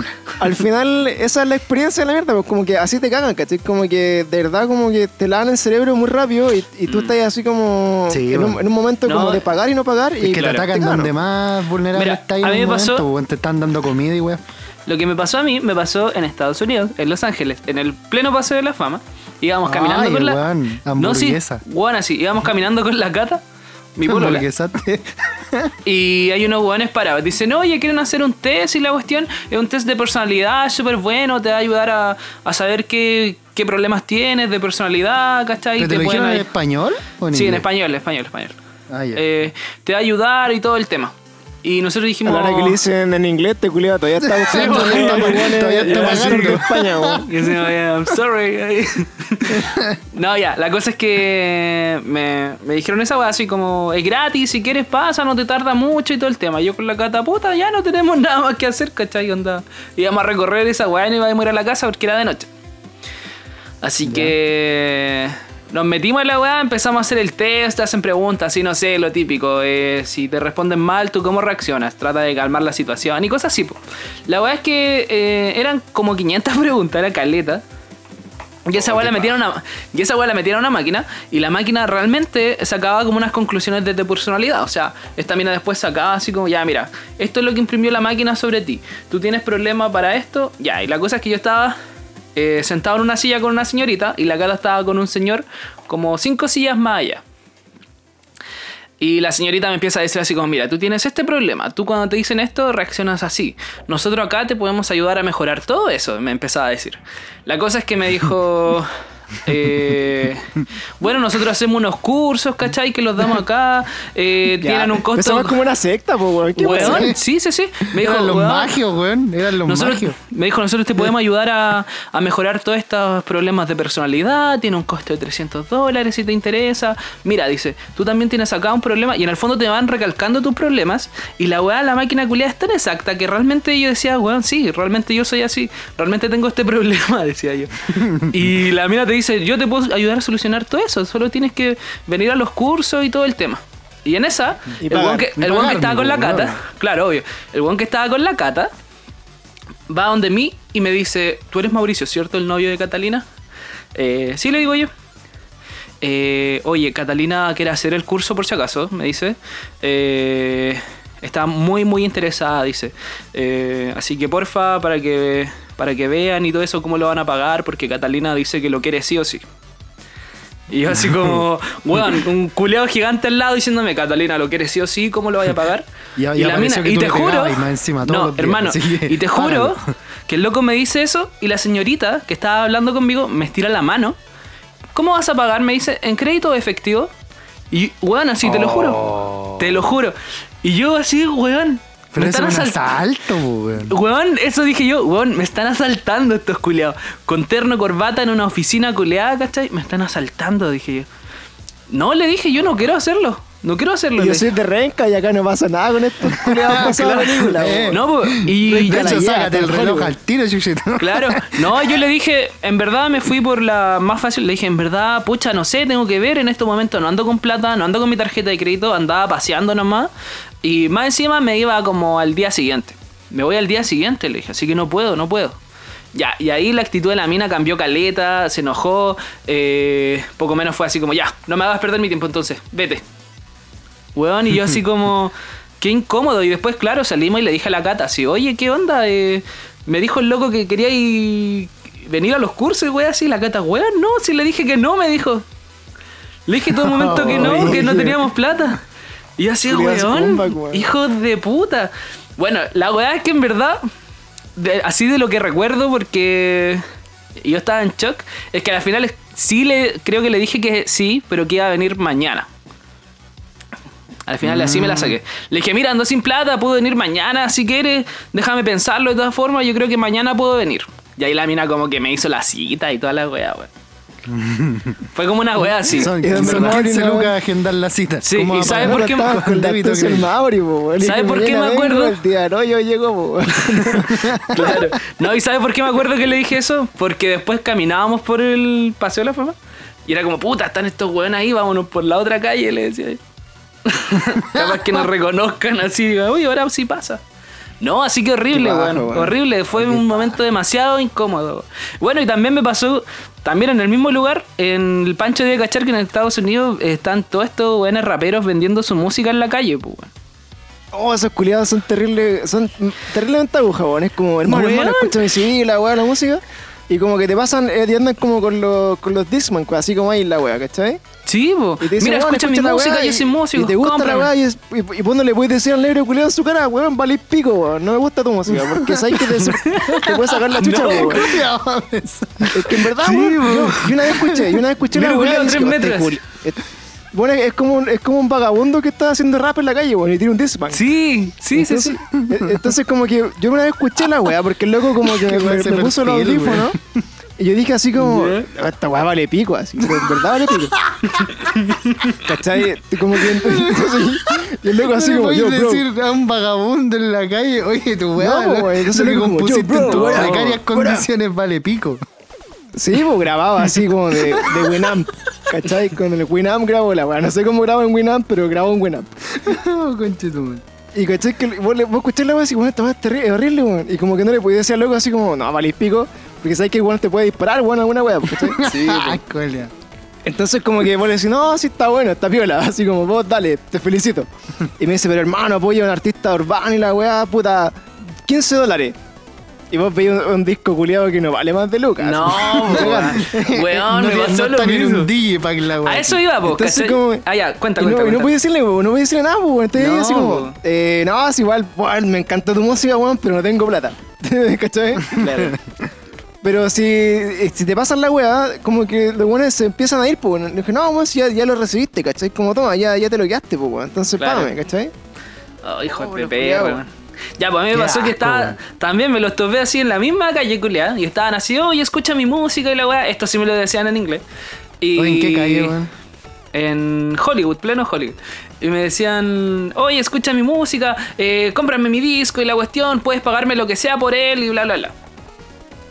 al final, esa es la experiencia de la mierda, pues como que así te cagan, ¿cachai? Como que de verdad, como que te lavan el cerebro muy rápido y, y tú Mm. estás así como Sí, en, un, bueno. en un momento No, como de pagar y no pagar. y Es que claro, te atacan cagan. donde más vulnerable Mira, está ahí a en mí un me pasó- momento. Te están dando comida y weón. Lo que me pasó a mí, me pasó en Estados Unidos, en Los Ángeles, en el pleno paseo de la fama. Íbamos caminando Ay, con la. no, sí, weón, así. Íbamos caminando con la cata, mi polola. Y hay unos hueones parados. Dicen, oye, quieren hacer un test y la cuestión es un test de personalidad, súper bueno, te va a ayudar a, a saber qué, qué problemas tienes de personalidad, ¿cachai? ¿Pero te Te lo pueden en español o en Sí, en español, español, español. Ah. Eh, te va a ayudar y todo el tema. Y nosotros dijimos... la hora que le dicen en inglés, te culiado, todavía está weón, todavía está en pagando. de España. Y decimos, "Yeah, I'm sorry. no, ya, la cosa es que me, me dijeron esa weá así como, es gratis, si quieres pasa, no te tarda mucho y todo el tema. Yo con la cataputa ya no tenemos nada más que hacer, ¿cachai? Onda. Íbamos a recorrer esa weá y no íbamos a ir a la casa porque era de noche. Así que nos metimos en la weá, empezamos a hacer el test, te hacen preguntas, así no sé, lo típico. eh, si te responden mal, ¿tú cómo reaccionas? Trata de calmar la situación y cosas así. po. La weá es que eh, eran como 500 preguntas, era caleta. Y esa weá la metieron a una, y esa la metieron a una máquina y la máquina realmente sacaba como unas conclusiones de tu personalidad. O sea, esta mina después sacaba así como, ya, mira, esto es lo que imprimió la máquina sobre ti. Tú tienes problema para esto, ya. Y la cosa es que yo estaba eh, sentado en una silla con una señorita y la cara estaba con un señor como cinco sillas más allá. Y la señorita me empieza a decir así como, mira, tú tienes este problema, tú cuando te dicen esto reaccionas así. Nosotros acá te podemos ayudar a mejorar todo eso, me empezaba a decir. La cosa es que me dijo, eh, bueno, nosotros hacemos unos cursos, ¿cachai? Que los damos acá, eh, Ya, tienen un costo... Empezamos como una secta, po, weón. ¿Qué pasa? Weón, sí, sí, sí. Me dijo, eran los "Weón, magios, weón. Eran los nosotros, magios. me dijo, nosotros te podemos ayudar a, a mejorar todos estos problemas de personalidad, tiene un costo de 300 dólares si te interesa. Mira, dice, tú también tienes acá un problema y en el fondo te van recalcando tus problemas y la weá, la máquina culiada es tan exacta que realmente yo decía, weón, sí, realmente yo soy así, realmente tengo este problema, decía yo. Y la mina te dice, yo te puedo ayudar a solucionar todo eso, solo tienes que venir a los cursos y todo el tema. Y en esa, Y el pagar. que, el estaba con la cata, claro. claro, obvio, el weón que estaba con la cata, va donde mí y me dice, tú eres Mauricio, ¿cierto? El novio de Catalina. Eh, sí, le digo yo. Eh, oye, Catalina quiere hacer el curso por si acaso, me dice. Eh, está muy, muy interesada, dice. Así que porfa, para que, para que vean y todo eso, cómo lo van a pagar, porque Catalina dice que lo quiere sí o sí. Y yo así como, weón, un culeado gigante al lado diciéndome, Catalina, ¿lo quieres sí o sí? ¿Cómo lo vaya a pagar? Y- y la que y te juro, y encima no, días, hermano, que, y te juro que el loco me dice eso y la señorita que estaba hablando conmigo me estira la mano. ¿Cómo vas a pagar? Me dice, ¿en crédito o efectivo? Y, weón, así, te lo juro. Te lo juro. Y yo así, weón. Pero me eso es están un asalto, weón. Weón, eso dije yo, weón, me están asaltando estos culeados. Con terno, corbata en una oficina culeada, ¿cachai? Me están asaltando, dije yo. No, le dije, yo no quiero hacerlo. No quiero hacerlo. Y yo soy de renca y acá no pasa nada con estos culiados de película, Eh. weón. No, po, y De ya hecho, sácate el reloj al tiro, chuchito. Claro, no, yo le dije, en verdad me fui por la más fácil, le dije, en verdad, pucha, no sé, tengo que ver en este momento, no ando con plata, no ando con mi tarjeta de crédito, andaba paseando nomás, y más encima me iba como al día siguiente. Me voy al día siguiente, le dije, así que no puedo, no puedo. Ya, y ahí la actitud de la mina cambió caleta, se enojó, eh, poco menos fue así como, ya, no me hagas perder mi tiempo entonces, vete. Weón, y yo así como, qué incómodo. Y después, claro, salimos y le dije a la Cata así, oye, ¿qué onda? Eh, me dijo el loco que quería ir, venir a los cursos, weón, así. La Cata, weón, no, si le dije que no, me dijo. Le dije todo el momento que no, que no teníamos plata. Y yo así, weón, weón. hijos de puta. Bueno, la weá es que en verdad, de- así de lo que recuerdo, porque yo estaba en shock, es que al final sí le, creo que le dije que sí, pero que iba a venir mañana. Al final así me la saqué. Le dije, mira, ando sin plata, puedo venir mañana si quieres. Déjame pensarlo de todas formas, yo creo que mañana puedo venir. Y ahí la mina como que me hizo la cita y toda la weá, weón. Fue como una weá así. Son, Y de son Mauri, 15 ¿no? lucas a agendar la cita. Sí, ¿Cómo y ¿sabes por qué con débito actuación crédito? Mauri, po, weón. Y ¿Sabe que por qué me acuerdo? El día no, yo llego. Claro. No, ¿y sabes por qué me acuerdo que le dije eso? Porque después caminábamos por el Paseo de la Fama y era como, puta, están estos weones ahí, vámonos por la otra calle, le decía. yo. Capaz que nos reconozcan así, diga, uy, ahora sí pasa. No, así que horrible, weón. Horrible, fue un momento demasiado incómodo. Bueno, y también me pasó, también en el mismo lugar, en el Pancho de Cachar, que en Estados Unidos están todos estos weones raperos vendiendo su música en la calle, pues. Oh, esos culiados son terribles, son terriblemente agujas, weón. Es como, hermano, Weón. hermano, escucha mi CD, la weá, la música. Y como que te pasan, eh, y andan como con los, con los Discman, así como ahí la weá, ¿cachai? Sí, po. Y te dicen, Mira, escucha mi la música, weá, yo y- soy músico. Y te gusta cómprame. la weá, y, y, y vos no le puedes decir al negro culiado en su cara, weón, vale pico, weón. No me gusta tu música, porque sabes que te, te puedes sacar la chucha, No, weón. Es que en verdad, weón, yo, yo una vez escuché, yo una vez escuché la y tres metros. este culi- este- Bueno, es como, un- es como un vagabundo que está haciendo rap en la calle, weón, y tiene un Discman. Sí, sí, sí, entonces, sí. e- Entonces, como que yo una vez escuché la weá, porque el loco como que me, ese me puso los perfil, audífonos. Y yo dije así como, esta weá vale pico, así, en verdad vale pico. ¿Cachai? Como que entonces, y el loco así como, yo, bro. decir a un vagabundo en la calle, oye, tu weá, No, lo- entonces lo compusiste en tus precarias condiciones vale pico. Sí, pues grababa así como de, de Winamp. ¿Cachai? Con el Winamp grabo la weá. No sé cómo grabo en Winamp, pero grabo en Winamp. Oh. Y cachai que vos, vos escuchás la weá así, bueno, esta weá es horrible, weón. Y como que no le podías decir al loco así como, no, vale pico. Porque sabes que igual te puede disparar, weón, alguna weá, pues, ¿cachai? Ah, colia. Entonces como que vos le decís, no, sí está bueno, está piola, así como vos dale, te felicito. Y me dice, pero hermano, apoyo a un artista urbano y la weá, puta, 15 dólares. Y vos veis un, un disco culiado que no vale más de lucas. No, weón. Weón, no, me pasó no lo mismo. un DJ para que la. A eso iba, po, Entonces, como- Ah, ya, cuenta, Y no, cuenta, y no decirle, weón, no puedes decirle nada, weón. Entonces No, así como, eh, no, es igual, weón, me encanta tu música, weón, pero no tengo plata. ¿Cachai? Claro. Pero si, eh, si te pasan la weá, como que los weones se empiezan a ir, pues, dije, no, weón, si ya, ya lo recibiste, ¿cachai? Como, toma, ya, ya te lo quedaste, pues, weón. Entonces, Claro. págame, ¿cachai? Oh, hijo Oh, de culiados. weón. Ya, pues a mí me pasó que estaba. También me los topé así en la misma calle, culiada. Y estaban así, oye, escucha mi música y la weá. Esto sí me lo decían en inglés. Y ¿En qué calle, weón? En Hollywood, pleno Hollywood. Y me decían, oye, escucha mi música, eh, cómprame mi disco y la cuestión, puedes pagarme lo que sea por él y bla, bla, bla.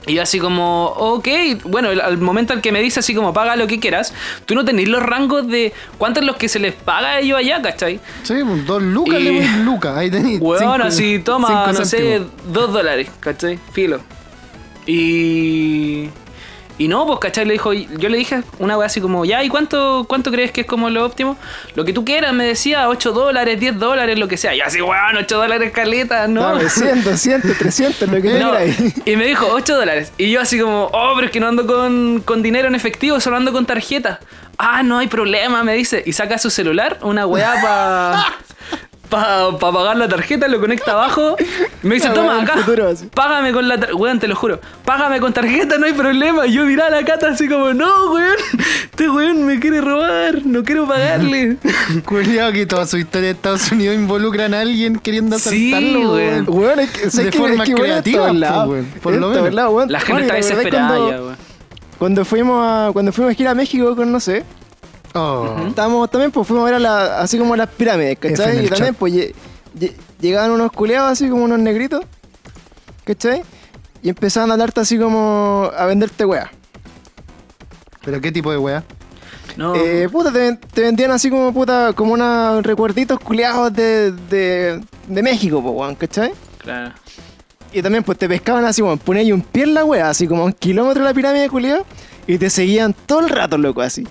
Y yo así como, ok, bueno, al momento al que me dice así como paga lo que quieras, tú no tenés los rangos de cuánto es los que se les paga a ellos allá, ¿cachai? Sí, pues, dos lucas Y- le lucas. Ahí tenés. Weón, así toma, no sé, dos dólares, ¿cachai? Filo. Y. Y no, pues, ¿cachai? Le dijo, yo le dije una weá así como, ya, ¿y cuánto, cuánto crees que es como lo óptimo? Lo que tú quieras, me decía, 8 dólares, 10 dólares, lo que sea. Y así, weón, 8 dólares caleta, ¿no? No, 100, 200, 300, lo que No, quieras. y me dijo 8 dólares. Y yo así como, oh, pero es que no ando con, con dinero en efectivo, solo ando con tarjeta. Ah, no hay problema, me dice. Y saca su celular, una weá para pa, pa pagar la tarjeta, lo conecta abajo. y Me dice, toma acá, págame con la tarjeta. Weón, te lo juro. Págame con tarjeta, no hay problema. Y yo miraba a la cata así como, no, weón. Este weón me quiere robar, no quiero pagarle. Culeado que toda su historia de Estados Unidos involucran a alguien queriendo Sí, asaltarlo, weón. weón. Weón, es que, ¿sabes De forma Es que, creativa, lados. weón, por lo menos. lados, weón. La gente está desesperada cuando- ya, weón. Cuando fuimos a, cuando fuimos a gira a México con no sé, Oh. estábamos también, pues fuimos a ver a la, así como las pirámides, ¿cachai? Y también, chat. pues lle- lle- llegaban unos culeados así como unos negritos, ¿cachai? Y empezaban a darte así como a venderte weá. ¿Pero qué tipo de weá? No. Eh, puta, te, te vendían así como puta, como unos recuerditos culeados de, de, de México, pues, weón, ¿cachai? Claro. Y también pues te pescaban así, weón, ponías un pie en la weá, así como a un kilómetro de la pirámide culiado, y te seguían todo el rato, loco, así.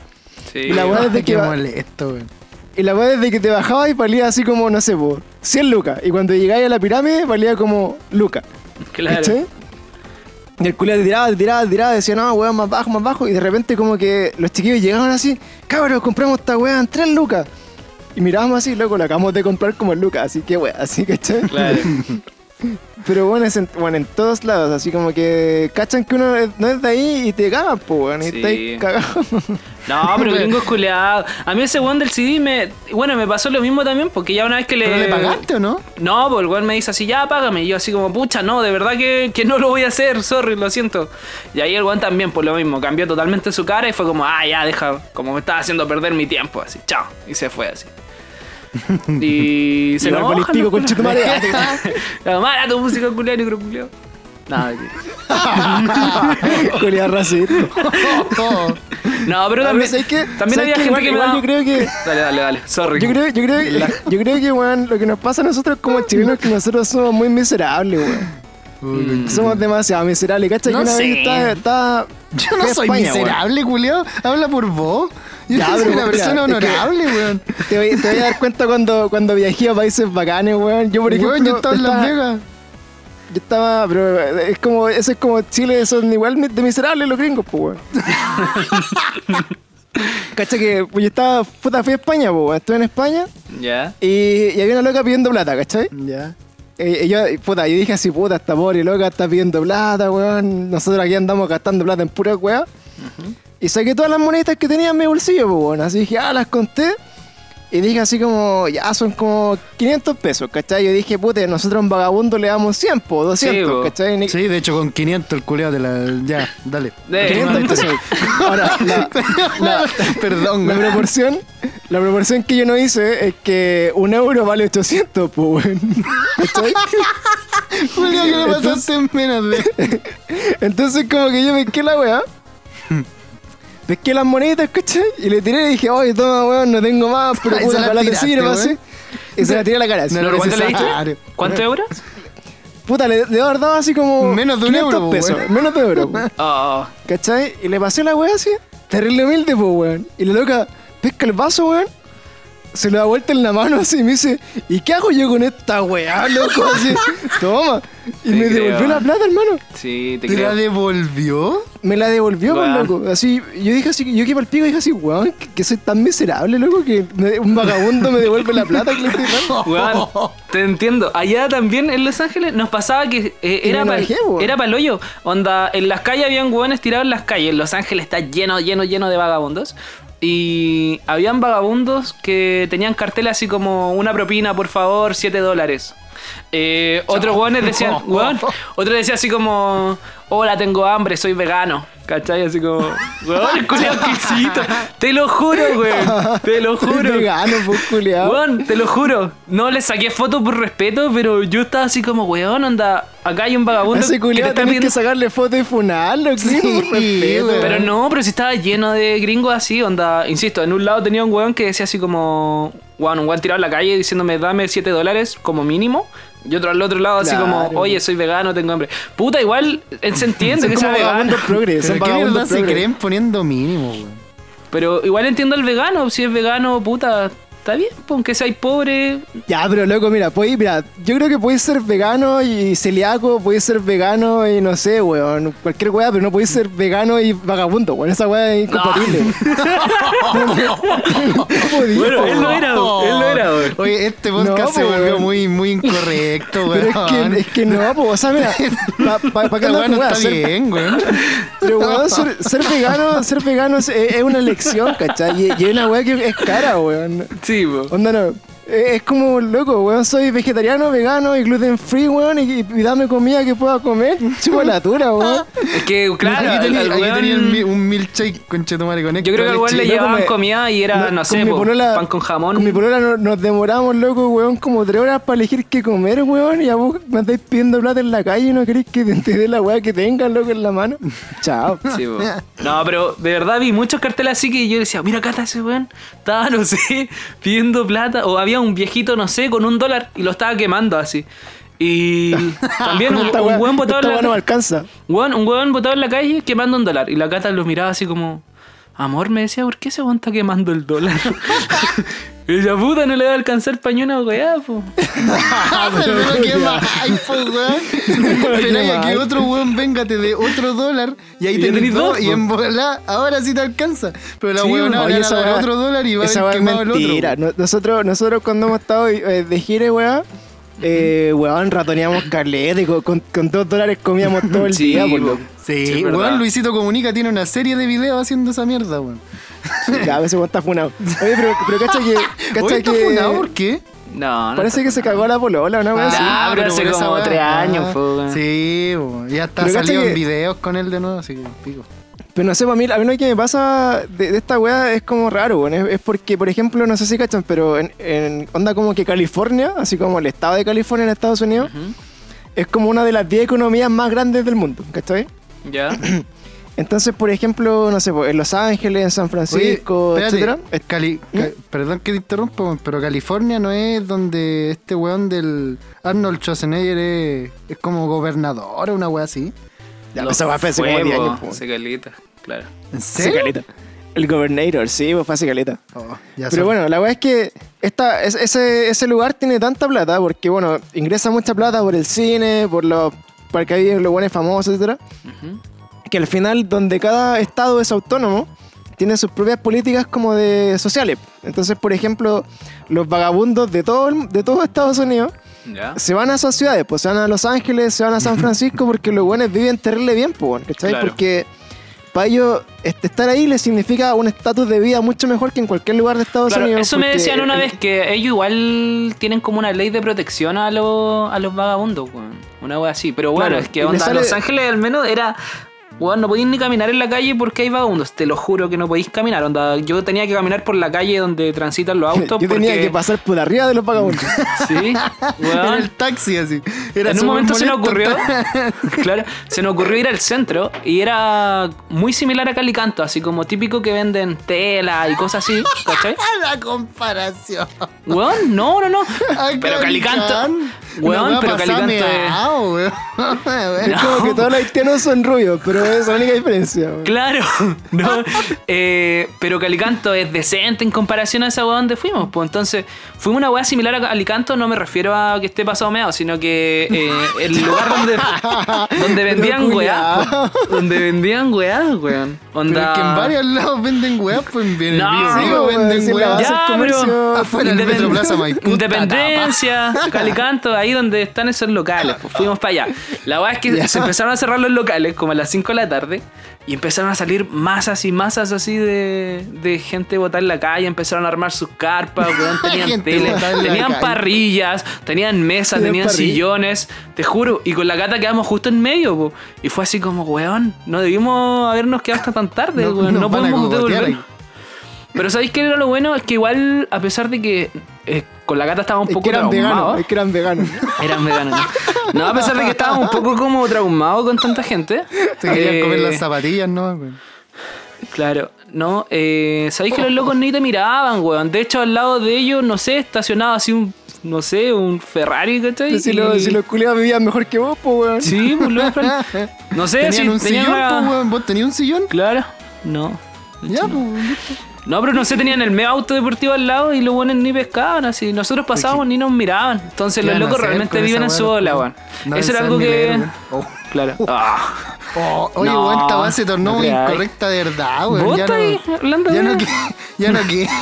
Sí. Y la weá desde que molesto. Y la weá desde que te bajabas y valía así como, no sé, por 100 lucas. Y cuando llegáis a la pirámide valía como lucas. Claro. ¿Cachai? Y el culiado te tiraba, te tiraba, te tiraba, decía, no, weón, más bajo, más bajo. Y de repente como que los chiquillos llegaban así, cabros, compramos esta weá en 3 lucas. Y mirábamos así, loco, la acabamos de comprar como en lucas, así que weá, así, ¿cachai? Claro. Pero bueno, es en, bueno, en todos lados, así como que cachan que uno no es de ahí y te cagan, pues, y Sí. estáis cagados. No, pero gringo es culeado. A mí ese weón del CD me. Bueno, me pasó lo mismo también, porque ya una vez que le. ¿Pero le pagaste o no? No, pues el weón me dice así, ya págame. Y yo así como, pucha, no, de verdad que, que no lo voy a hacer, sorry, lo siento. Y ahí el weón también, por lo mismo, cambió totalmente su cara y fue como, ah, ya, deja, como me estaba haciendo perder mi tiempo, así, chao. Y se fue así. Y se balístico, los conchetumare. culiados. Mala tu música culiao, negro culiao. Nada. Culiado racista. No, pero también, ¿sabes qué? también ¿Sabes había gente Igual- que me igual yo creo que Dale, dale, dale. Sorry. Yo creo, yo creo, yo creo que, weón, lo que nos pasa a nosotros como chilenos es que nosotros somos muy miserables, weón. Somos demasiado miserables, ¿cachai? No que una sé. vez estaba, estaba- Yo no fui a soy España, miserable, culiao. Habla por vos. Yo Ya, soy una persona honorable, weón. weón. Te voy, te voy a dar cuenta cuando, cuando viajé a países bacanes, weón. Yo, por ejemplo, Weón, yo estaba en Las Vegas. Yo estaba, pero es como, eso es como Chile, son igual de miserables los gringos, pues, weón. ¿Cachai? Que pues, yo estaba, puta, fui a España, pues, weón. Estuve en España Ya. y, y había una loca pidiendo plata, ¿cachai? Ya. Eh, y yo, puta, yo dije así, puta, esta pobre loca está pidiendo plata, weón. Nosotros aquí andamos gastando plata en pura weá. Y saqué todas las moneditas que tenía en mi bolsillo, pues, weón. Así dije, ah, las conté. Y dije así como, ya son como 500 pesos, ¿cachai? Yo dije, puta, nosotros a un vagabundo le damos 100, po, 200, po. ¿cachai? Ni- Sí, de hecho, con 500 el culiao de la. Ya, dale. De- 500 pesos. Ahora, la, la- Perdón, la proporción, la proporción que yo no hice es que un euro vale 800, pues, weón. ¿Cachai? Julio, que me Entonces- pasaste en menos de. Entonces como que yo pesqué la weá. Pesqué las moneditas, ¿cachai? Y le tiré y dije, oye, toma, weón, no tengo más, pero puta, ojalá te sirva, así. Y se la tiré a la cara. así. No, ¿Pero ¿Cuánto le diste? necesario. ¿Cuántos euros? Puta, le, le debo haber dado así como... Menos de un 500 euro, pesos, weón. menos de euro, weón. Oh, ¿Cachai? Y le pasé la weá así, terrible humilde, pues, weón. Y la loca pesca el vaso, weón. Se lo da vuelta en la mano así y me dice, ¿y qué hago yo con esta weá, loco? Así, toma. Y Te me creo. devolvió la plata, hermano. sí, te ¿Te la creo. devolvió? Me la devolvió, pues, loco. Así, yo dije así, yo que para el pico dije así, weón, que, que soy tan miserable, loco, que me- un vagabundo me devuelve la plata que le estoy dando. Weón, te entiendo. Allá también en Los Ángeles nos pasaba que eh, era para era el hoyo. Onda, en las calles habían hueones tirados en las calles. Los Ángeles está lleno, lleno, lleno de vagabundos. Y habían vagabundos que tenían carteles así como una propina, por favor, 7 dólares. Eh, otros hueones decían, weón, otro decía así como, hola, tengo hambre, soy vegano. ¿Cachai? Así como, weón, culiao exquisito. Te lo juro, weón. Te lo Soy juro. vegano, pues, culiao. Weón, te lo juro. No le saqué foto por respeto, pero yo estaba así como, weón, anda. Acá hay un vagabundo ese que te culiao tenés que sacarle foto y funarlo, Sí, por respeto. weón. Pero no, pero si estaba lleno de gringos así, onda. Insisto, en un lado tenía un weón que decía así como. Weón, un weón tirado en la calle diciéndome, dame 7 dólares como mínimo. Y otro al otro lado así Claro. como, oye, soy vegano, tengo hambre. Puta, igual se entiende que sea vegano. progres, son ¿Pero qué verdad se creen poniendo mínimo, weón? Pero igual entiendo al vegano. Si es vegano, puta, Está bien, pues, aunque seas pobre. Ya, pero loco, mira, podéis, mira, yo creo que podéis ser vegano y celíaco, podéis ser vegano y no sé, weón, cualquier weá, pero no podéis ser vegano y vagabundo, weón, esa weá es incompatible. No podís, Bueno, po, él lo weón. era, él lo era, weón. Oye, este podcast No, se volvió muy, muy incorrecto, Pero weón. es que, es que no, po, o sea, mira, para pa, pa, qué weá no weá, está ser- bien, weón. Pero weón, ser, ser vegano, ser vegano es, es una elección, ¿cachai? Y, y es una weá que es cara, weón. Sí, po. Onda no. eh, Es como, loco, weón, soy vegetariano, vegano y gluten free, weón, y, y dame comida que pueda comer. Chupa la tura, weón. Es que, claro, aquí tenía, aquí weón- tenía un, un milkshake con chetumare con yo creo que al weón le llevaban me- comida y era, no, sé, con mi po, polola- pan con jamón. Con mi polola no- nos demoramos, loco, weón, como tres horas para elegir qué comer, weón, y a vos me andáis pidiendo plata en la calle y no queréis que te, te dé la weá que tengas, loco, en la mano. Chao. Sí. No, pero de verdad vi muchos carteles así que yo decía, mira, Cata ese weón. Estaba, no sé, pidiendo plata. O había un viejito, no sé, con un dólar y lo estaba quemando así. Y también un, un weón botado en la no calle. alcanza. Weón, un weón botado en la calle quemando un dólar. Y la Cata lo miraba así como, amor, me decía, ¿por qué ese weón está quemando el dólar? y ella, puta, no le va a alcanzar pañona weá, po. pero no qué más, po, weón. Esperáis a que otro weón venga, te dé otro dólar y ahí tenés tenés dos dos, y en volá, ahora sí te alcanza. Pero la Sí, weón ahora le van a dar weá- otro dólar y va a haber quemado el otro. mentira. No- nosotros, nosotros cuando hemos estado eh, de gira, weá, eh, weón, ratoneamos caleta y con, con, dos dólares comíamos todo el Sí, día, por po. loco. Sí, Sí, weón, Luisito Comunica tiene una serie de videos haciendo esa mierda, weón. Ya, a veces está funado. Oye, pero, pero cacha que. Cacha Oye, ¿está que funado? ¿Por qué? No, no. Parece que se cagó la polola, así. Ah, pero hace esa como tres años, Ah, po. Sí, ya está Pero salido en que- videos con él de nuevo, así que pico. Pero no sé, para mí, a mí lo que me pasa de, de esta weá es como raro, weón. Es, es porque, por ejemplo, no sé si cachan, pero en, en onda como que California, así como el estado de California en Estados Unidos, Ujú. es como una de las 10 economías más grandes del mundo, ¿cachai? Ya. Entonces, por ejemplo, no sé, pues, en Los Ángeles, en San Francisco, Oye, espérate, etcétera. es- Cali- ca- Perdón que te interrumpa, weón, pero California no es donde este weón del Arnold Schwarzenegger es, es como gobernador o una weá así. Ya, Lo esa weá fue hace como fue, 10 po, años, po. hace caleta, claro. ¿En serio? caleta. El Governator, sí, pues fue hace caleta. Oh, ya Pero bueno, la weá es que esta, es- ese, ese lugar tiene tanta plata porque, bueno, ingresa mucha plata por el cine, por los porque hay los buenos famosos, etcétera, Ujú. Que al final, donde cada estado es autónomo, tiene sus propias políticas como de sociales. Entonces, por ejemplo, los vagabundos de todo, el- de todo Estados Unidos Ya. se van a esas ciudades, pues se van a Los Ángeles, se van a San Francisco porque los buenos viven terrible bien, pues, bueno, ¿cachai? Claro. Porque para ellos estar ahí les significa un estatus de vida mucho mejor que en cualquier lugar de Estados Claro, Unidos. eso me decían una el- vez que ellos igual tienen como una ley de protección a, los a los vagabundos, weón. Una wea así. Pero bueno, Claro, es que onda, sale- Los Ángeles al menos era. Weón, no podéis ni caminar en la calle porque hay vagabundos. Te lo juro que no podéis caminar. Onda, yo tenía que caminar por la calle donde transitan los autos. Yo tenía que pasar por arriba de los vagabundos. Sí, weón. el taxi así. Era en un momento se nos ocurrió, claro, se nos ocurrió ir al centro y era muy similar a Calicanto, así como típico que venden tela y cosas así, ¿cachai? la comparación. Weón, no, no, no. Ay, pero Calicanto, weón, pero Calicanto es... como que todos los haitianos son rubios, pero es la única diferencia. weón. Claro, no. Eh, pero Calicanto es decente en comparación a esa weá donde fuimos. Pues entonces, fuimos una weá similar a Calicanto, no me refiero a que esté pasado meado, sino que eh, el lugar donde, donde vendían weá. po. Donde vendían weá, weón. Onda... Pero es que en varios lados venden weas, pues en el No, sí, weón, venden weas. base Ya, pero- afuera del Independ- Metro Plaza Maipú. Independencia, Calicanto, ahí donde están esos locales. Pues fuimos para allá. La verdad es que Ya. se empezaron a cerrar los locales como a las 5 de la tarde y empezaron a salir masas y masas así de, de gente botada en la calle. Empezaron a armar sus carpas, weón, tenían tele, tenían calle. parrillas, tenían mesas, Tenían sillones, te juro. Y con la gata quedamos justo en medio, po. y fue así como, weón, no debimos habernos quedado hasta tan tarde, No, weón, no podemos devolver. Pero ¿sabéis qué era lo bueno? Es que igual, a pesar de que eh, con la gata estábamos un Es poco que eran traumados. veganos, es que eran veganos. Eran veganos. ¿no? No, a pesar de que estábamos un poco como traumados con tanta gente. Se querían eh, comer las zapatillas, ¿no? Claro, no. Eh, ¿Sabéis que los locos ni te miraban, weón? De hecho, al lado de ellos, no sé, estacionaba así un, no sé, un Ferrari, ¿cachai? si, Y- los, si los culiados vivían mejor que vos, pues, weón. Sí, pues lo No sé Tenían si un tenían sillón, una- pues, weón. ¿Vos tenías un sillón? Claro, no. Ya, pues. No, pero no sé, tenían el medio auto deportivo al lado y los buenos ni pescaban, así. Nosotros pasábamos ni nos miraban. Entonces ¿Qué los locos realmente viven en su ola, weón? Eso era algo que. Oh. Claro. Ah. Oh, oye, No, weón, esta se tornó muy incorrecta de verdad, weón. ¿Vos Ya no, hablando ya de- no, ya no quiero.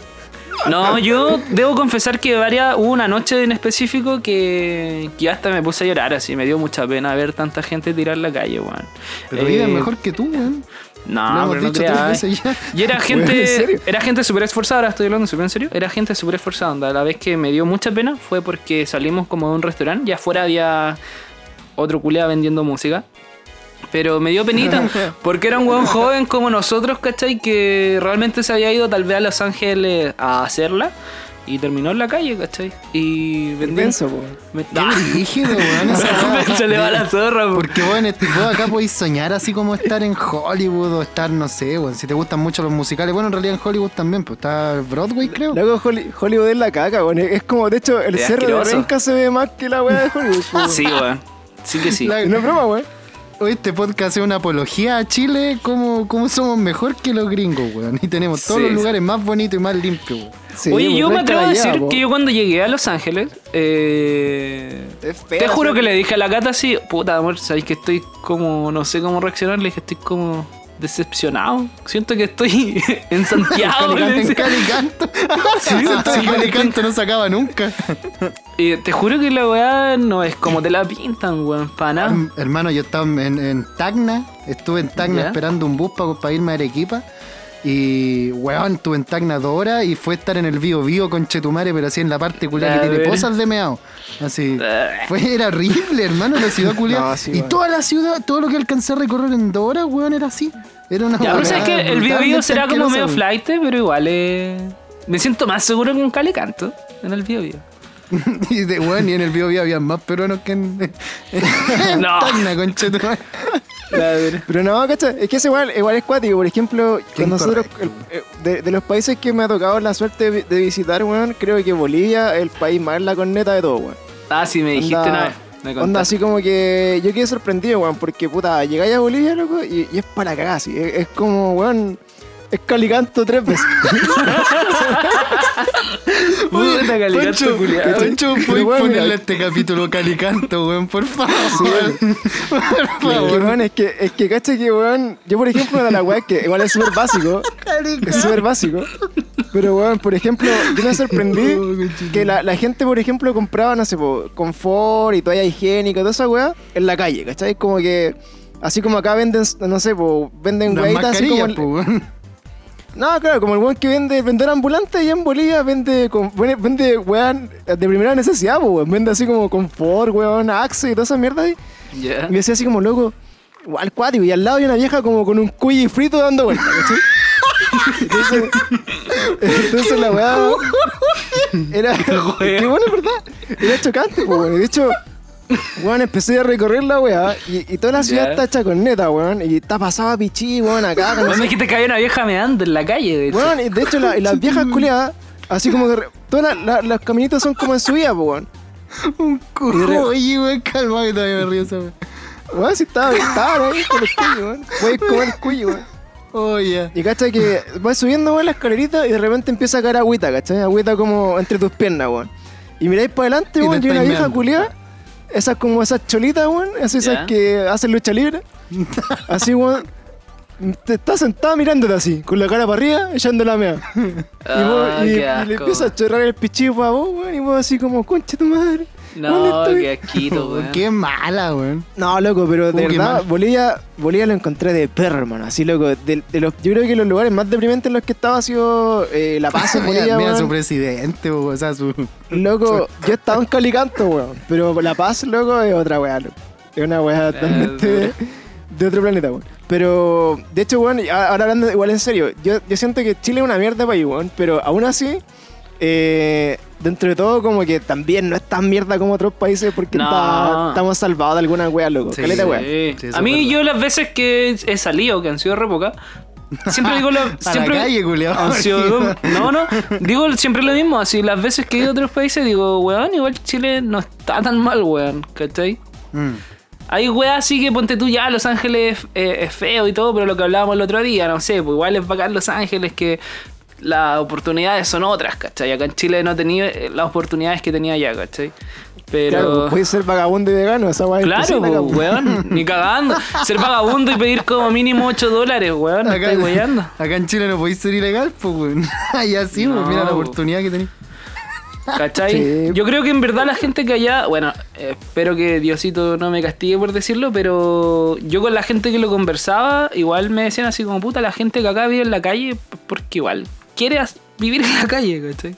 No, yo debo confesar que varias, hubo una noche en específico que, que hasta me puse a llorar, así me dio mucha pena ver tanta gente tirar la calle, weón. Pero Eh, viven mejor que tú, weón. No, pero no creas. Y era Weón, ¿en gente, era gente súper esforzada, ahora estoy hablando súper en serio. Era gente súper esforzada. onda. La vez que me dio mucha pena fue porque salimos como de un restaurante y afuera había otro culea vendiendo música. Pero me dio penita porque era un weón joven como nosotros, ¿cachai? Que realmente se había ido tal vez a Los Ángeles a hacerla y terminó en la calle, ¿cachai? Y vendió. Intenso, po. Me- Qué brígido, weón. se le va la zorra, po. Porque bueno, este, vos acá podéis soñar así como estar en Hollywood o estar, no sé, weón, si te gustan mucho los musicales. Bueno, en realidad en Hollywood también, pues está Broadway, creo. Luego Holly- Hollywood es la caca, weón. Es como, de hecho, el Es cerro de. Renca se ve más que la weá de Hollywood. po, weón. Sí, weón. Sí que sí. No es broma, weón. Hoy este podcast es una apología a Chile, como, como somos mejor que los gringos, weón. Y tenemos todos Sí, los sí. lugares más bonitos y más limpios, weón. Sí, Oye, weón, yo me atrevo a decir po. que yo cuando llegué a Los Ángeles, eh, fea, te juro que le dije a la gata así, puta amor, sabéis que estoy como, no sé cómo reaccionar, le dije, estoy como decepcionado. Siento que estoy en Santiago. en decía. Calicanto. Sí, Siento que Calicanto no se acaba nunca. Y te juro que la weá no es como te la pintan, weón. Mm, Hermano, yo estaba en, en Tacna, estuve en Tacna ¿Ya? esperando un bus para irme a Arequipa. Y, weón, estuve en Tacna dos horas y fue estar en el Bio Bio con Chetumare, pero así en la parte culia que tiene pozas de meao. Así. Fue, era horrible, hermano, la ciudad culia. No, sí, y toda la ciudad, todo lo que alcancé a recorrer en dos horas, weón, era así. Era una Ya, pero sabes que el video brutalmente será como medio flight, pero igual eh, me siento más seguro que un calicanto en el video. y de weón, y en el Bio Bio había más peruanos que en, en No. Tacna, con Chetumare. Pero no, cacha, es que es igual, igual es cuático. Por ejemplo, con nosotros, el- eh, de, de los países que me ha tocado la suerte de, de visitar, weón, creo que Bolivia es el país más la corneta de todo, weón. Ah, sí, me dijiste Onda- una vez. Me Onda contaste. así como que yo quedé sorprendido, weón, porque puta, llegáis a Bolivia, loco, y, y es para la cagada, así. Es, es como, weón, es calicanto tres veces. Puta, calicanto. Pancho, Pero, ¿puedes weón, ponerle a este capítulo Calicanto, weón? Por favor. Por Es que, favor. weón, es que, es que, cacha que, weón, yo por ejemplo, de la weá que igual es súper básico, es súper básico, pero, weón, por ejemplo, yo me sorprendí que la, la gente, por ejemplo, compraba, no sé, po, confort y toalla higiénica, toda esa weá, en la calle, ¿cachai? Como que, así como acá venden, no sé, po, venden weitas así como... po, weón. No, claro, como el weón que vende vender ambulante y en Bolivia vende, con- vende, weón de primera necesidad, weón. Vende así como confort, weón, axe y toda esa mierda ahí. Ya. Y decía así como loco, igual cuático, y al lado hay una vieja como con un cuy frito dando vueltas. Entonces, entonces la weá era. Qué bueno, es verdad. Era chocante, pues, weón. Y De hecho, weón, empecé a recorrer la weá y, y toda la ciudad Ya. está hecha con neta, weón. Y está pasada pichí, weón, acá. Vos me dijiste que había una vieja meando en la calle, de hecho. Weón, y de hecho la- y las viejas culiadas, así como que re- todas las las- las caminitos son como en subida, weón. Un Y culo, oye, weón, calma que todavía me río esa weón. Weón, si estaba, estaba ahí con el cuyo, weón. Puedes comer el cuyo, weón. Oye. Y cacha que vas subiendo, weón, la escalerita y de repente empieza a caer agüita, ¿cachai? Agüita como entre tus piernas, weón. Y miráis para adelante, Y te weón, y una estáis vieja culiada, esas como esas cholitas, weón, esas, esas Ya. que hacen lucha libre. Así, weón. Te está sentada mirándote así, con la cara para arriba, echando la mea. Y, vos, Ah, y, qué y le asco. empieza a chorrar el pichillo para vos, weón, y vos así como, concha tu madre. No, ¿dónde qué estoy?" asquito, weón. Qué mala, weón. No, loco, pero de Uh, qué verdad, mal. Bolivia, Bolivia lo encontré de perro, hermano. Así, loco. De, de los, yo creo que los lugares más deprimentes en los que estaba ha sido eh, La Paz en Mira, Bolivia, mira weón. su presidente, weón. O sea, su. Loco, yo estaba en Calicanto, weón. Pero La Paz, loco, es otra weá, loco. Es una weá totalmente de, de otro planeta, weón. Pero, de hecho, weón, y a- ahora hablando igual en serio, yo, yo siento que Chile es una mierda de país, weón. Pero aún así, eh, dentro de todo, como que también no es tan mierda como otros países porque No. está- estamos salvados de alguna weá, loco. Sí, Caleta, sí. weá. Sí. Sí, eso a mí, verdad. yo las veces que he salido, que han sido re pocas, siempre digo lo. Siempre, la calle, culiao. han sido- no, no, digo siempre lo mismo. Así, las veces que he ido a otros países, digo, weón, igual Chile no está tan mal, weón, ¿cachai? Mm. Hay weas así que ponte tú ya, Los Ángeles eh, es feo y todo, pero lo que hablábamos el otro día, no sé, pues igual es bacán Los Ángeles que las oportunidades son otras, ¿cachai? Acá en Chile no he tenido eh, las oportunidades que tenía allá, ¿cachai? Pero... Claro, puedes ser vagabundo y vegano, esa weá Claro, pues, po. weón, ni cagando. Ser vagabundo y pedir como mínimo 8 dólares, weón, Acá, estáis weyando. acá en Chile no podéis ser ilegal, pues, weón. Allá sí, pues, No, mira la po. oportunidad que tenéis. ¿Cachai? Sí. Yo creo que en verdad la gente que allá, bueno, eh, espero que Diosito no me castigue por decirlo, pero yo con la gente que lo conversaba, igual me decían así como puta, la gente que acá vive en la calle, porque igual quiere vivir en la calle, ¿cachai?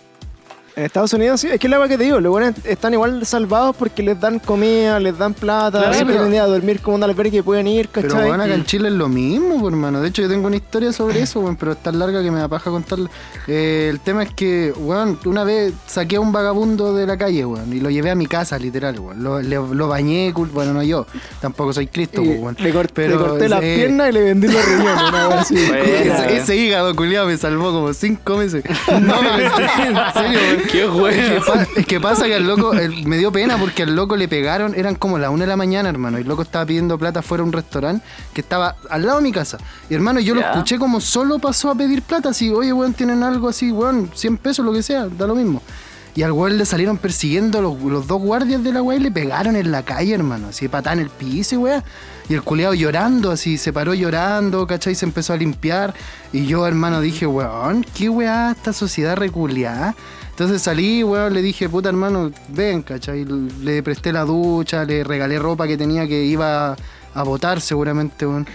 En Estados Unidos sí, es que es la que te digo, los buenos están igual salvados porque les dan comida, les dan plata, Claro, pero- a dormir como un albergue que pueden ir, Pero ¿cachai? bueno, acá en Chile es lo mismo, pues, hermano. De hecho, yo tengo una historia sobre eso, weón, pero es tan larga que me da paja contarla. Eh, el tema es que, weón, una vez saqué a un vagabundo de la calle, weón, y lo llevé a mi casa, literal, weón. Lo, le- lo bañé, bueno, no yo, tampoco soy Cristo, Y pues, weón. le, cort- Pero, le corté las eh, piernas y le vendí los riñones, una así. Bueno. Ese, ese hígado culiado me salvó como cinco meses. No, pero en serio, en serio, weón. Qué bueno. Es que, pasa que al loco, el- me dio pena porque al loco le pegaron, eran como las una de la mañana, hermano. Y el loco estaba pidiendo plata fuera de un restaurante que estaba al lado de mi casa. Y hermano, yo lo escuché como solo pasó a pedir plata, así, oye, weón, tienen algo así, weón, 100 pesos, lo que sea, da lo mismo. Y al weón le salieron persiguiendo los, los dos guardias de la weá y le pegaron en la calle, hermano. Así patada en el piso, weá. Y el culeado llorando, así, se paró llorando, ¿cachai? Se empezó a limpiar. Y yo, hermano, dije, weón, ¿qué weá esta sociedad reculeada? Entonces salí, weón, le dije, puta hermano, ven, ¿cachai? Le presté la ducha, le regalé ropa que tenía que iba a botar seguramente, weón.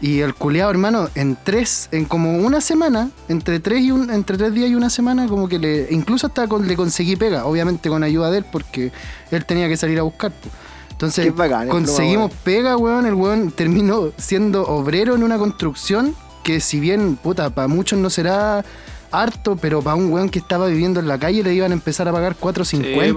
Y el culeado, hermano, en tres, en como una semana, entre tres y un, entre tres días y una semana, como que le, incluso hasta con- le conseguí pega, obviamente con ayuda de él, porque él tenía que salir a buscar. po. Entonces, bacán, el conseguimos pega, weón. El weón terminó siendo obrero en una construcción que, si bien, puta, para muchos no será harto, pero para un weón que estaba viviendo en la calle le iban a empezar a pagar 4.50,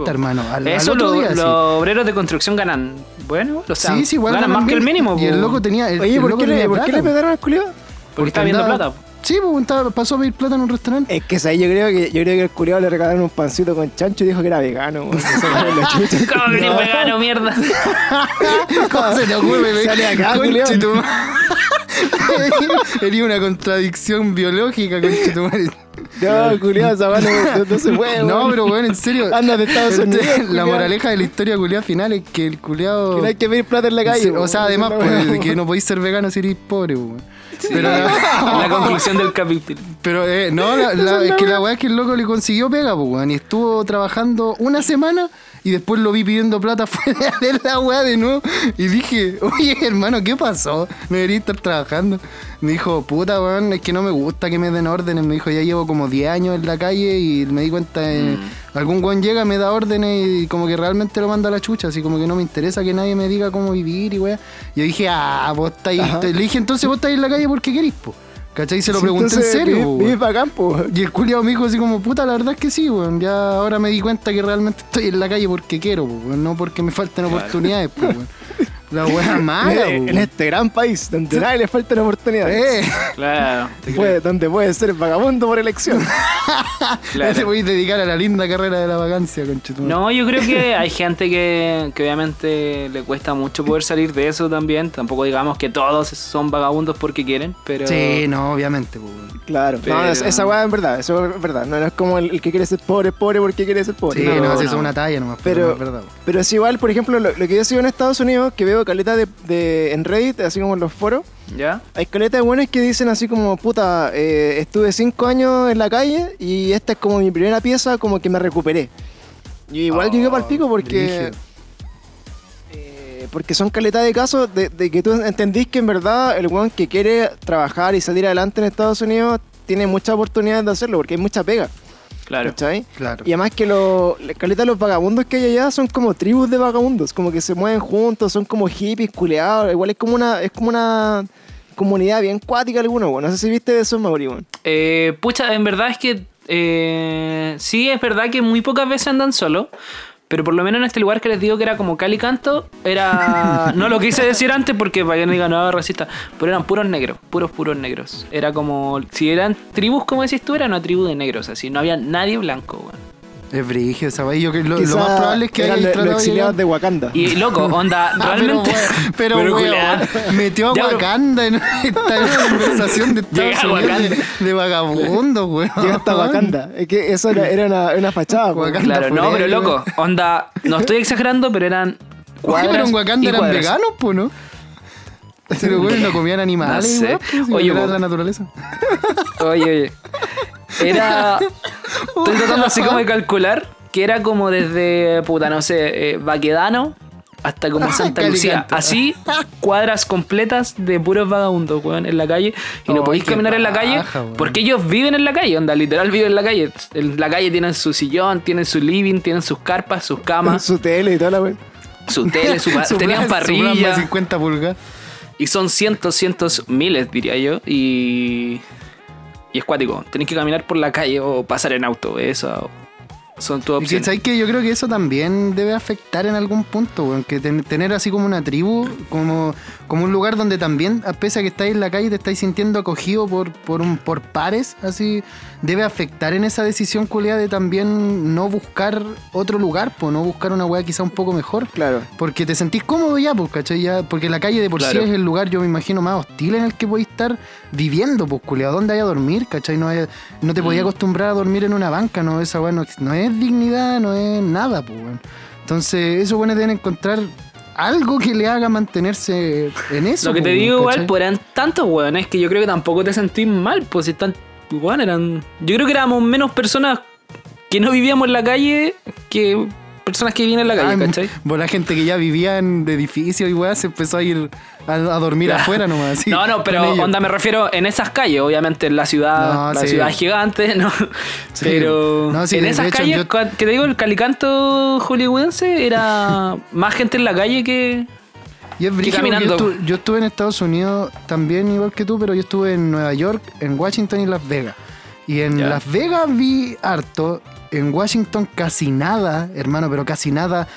Sí, hermano. Al, al Eso otro lo- día, los sí. obreros de construcción ganan. Bueno, o sea, Sí, sí, igual ganan ganan más que el mínimo. Y el loco tenía. el- Oye, el ¿por loco qué, le, ¿por qué le pegaron al culiado? porque está viendo andaba- plata. Sí, pues estaba- pasó a pedir plata en un restaurante. Es que ¿sabes? yo creo que yo creo que el culiado le regalaron un pancito con chancho y dijo que era vegano. ¿Cómo que eres vegano, mierda? ¿Cómo se te ocurre? Sale acá, madre. Sería una contradicción biológica, conche tu madre. No, culiado, esa weá no, no se puede, No, weón. pero bueno, en serio. Anda de Estados el- Unidos, La moraleja de la historia culiada final es que el culiado. Que no hay que pedir plata en la calle. O sea, además, pues, que no podéis ser vegano si eres pobre, weón. Pero, La conclusión del capítulo. pero eh, no, la- la- es que la weá es que el loco le consiguió pega, pues, weón. Y estuvo trabajando una semana y después lo vi pidiendo plata fuera de la weá de nuevo. Y dije, oye, hermano, ¿qué pasó? No debería estar trabajando. Me dijo, puta, weón, es que no me gusta que me den órdenes. Me dijo, ya llevo como 10 años en la calle y me di cuenta, eh, algún weón llega, me da órdenes y como que realmente lo manda a la chucha. Así como que no me interesa que nadie me diga cómo vivir y weá. Yo dije, ah, vos estáis. Le dije, entonces vos estáis en la calle porque querís, po. ¿Cachai? Se lo Sí, pregunté en serio, vive-. Y el culiao me dijo así como, puta, la verdad es que sí, weón. Ya ahora me di cuenta que realmente estoy en la calle porque quiero, weón. No porque me falten oportunidades, po, weón. La weá mala, En weón. este gran país, donde nadie le faltan oportunidades. Eh, Claro. Puede- donde puede ser vagabundo por elección. ya te claro. voy a dedicar a la linda carrera de la vacancia, conchetumare. No, yo creo que hay gente que, que obviamente le cuesta mucho poder salir de eso también. Tampoco digamos que todos son vagabundos porque quieren, pero... Sí, no, obviamente, weón. Claro. Pero- No, es- esa weá es verdad, eso es verdad. No, no es como el, el que quiere ser pobre, es pobre porque quiere ser pobre. Sí, No, no, es una talla nomás, pero, Pero- no es verdad. Pero es igual, por ejemplo, lo, lo que yo sigo en Estados Unidos, que veo caleta de, de- en Reddit, así como en los foros, ¿Ya? hay caleta de buenos que dicen así como, puta, eh, estuve cinco años en la calle y esta es como mi primera pieza, como que me recuperé. Y igual Oh, llegué para el pico porque... eh, porque son caleta de casos de, de que tú entendís que en verdad el weón que quiere trabajar y salir adelante en Estados Unidos tiene muchas oportunidades de hacerlo porque hay mucha pega. Claro. ¿Cachai? Claro. Y además que los caleta de los vagabundos que hay allá son como tribus de vagabundos, como que se mueven juntos, son como hippies, culeados, igual es como una, es como una comunidad bien cuática alguno, weón. No sé si viste de eso, Mauri, weón. Eh, pucha, en verdad es que eh, sí, es verdad que muy pocas veces andan solo. Pero por lo menos en este lugar que les digo que era como Cali Canto, era. No lo quise decir antes porque para que no digan nada racista. Pero eran puros negros, puros, puros negros. Era como. Si eran tribus, como decís tú, era una tribu de negros. Así, no había nadie blanco, weón. Es brígido esa. Y yo que lo, lo más probable es que eran los- los de exiliados llegar- de Wakanda. Y loco, onda, Ah, realmente. Pero, pero, weón, metió a Ya, pero- Wakanda en esta conversación de Estados Unidos Wakanda. de, de vagabundos, weón. Llega hasta Wakanda. Es que eso era, era una, una fachada. Wakanda. Claro, no, pero loco, onda, no estoy exagerando, pero eran Oye, pero en Wakanda y eran cuadras. veganos, pues, ¿no? Pero bueno, no comían animales, No sé. igual, pues, Oye, era la naturaleza. Oye, oye. Era. Estoy tratando así como de calcular que era como desde, puta, no sé, eh, Baquedano hasta como Santa Lucía. Así, cuadras completas de puros vagabundos, weón, en la calle. Y no podéis caminar en la calle weón. porque ellos viven en la calle, onda, literal viven en la calle. En la calle tienen su sillón, tienen su living, tienen sus carpas, sus camas, Su tele y toda la wea. su tele, su Su tenían su plasma parrilla. 50 pulgadas. Y son cientos, cientos, miles, diría yo. Y. Y es cuático. Tenés que caminar por la calle o pasar en auto. Eso son tus Y que, opciones. ¿sabes qué? Yo creo que eso también debe afectar en algún punto, weón. Que ten- tener así como una tribu, como, como un lugar donde también, a pesar que estáis en la calle, te estáis sintiendo acogido por, por, un, por pares, así, debe afectar en esa decisión culiada de también no buscar otro lugar, pues no buscar una weá quizá un poco mejor. Claro. Porque te sentís cómodo ya, pues, ¿cachai? Ya, porque la calle de por sí es el lugar, yo me imagino, más hostil en el que podéis estar viviendo, pues, culiado. ¿Dónde hay a dormir, cachai? No, hay- no te Mm. podías acostumbrar a dormir en una banca, ¿no? Esa weá no, no es dignidad, no es nada, pues, weón. Entonces, esos weones deben encontrar algo que le haga mantenerse en eso. Lo que te digo igual, pues eran tantos weones que yo creo que tampoco te sentís mal. Pues si están. Weón, eran. Yo creo que éramos menos personas que no vivíamos en la calle que personas que vivían en la calle, Ah, ¿cachai? pues la gente que ya vivía en edificios y weá se empezó a ir a, a dormir Claro. afuera nomás. así, no, no, pero onda me refiero en esas calles, obviamente en la ciudad, No, la sí. ciudad gigante, ¿no? Sí. Pero No, sí, en esas hecho, calles, yo- que te digo, el calicanto hollywoodense era más gente en la calle que... Y es Yo, estuve, yo estuve en Estados Unidos también, igual que tú, pero yo estuve en Nueva York, en Washington y Las Vegas. Y en. Las Vegas vi harto, en Washington casi nada, hermano, pero casi nada,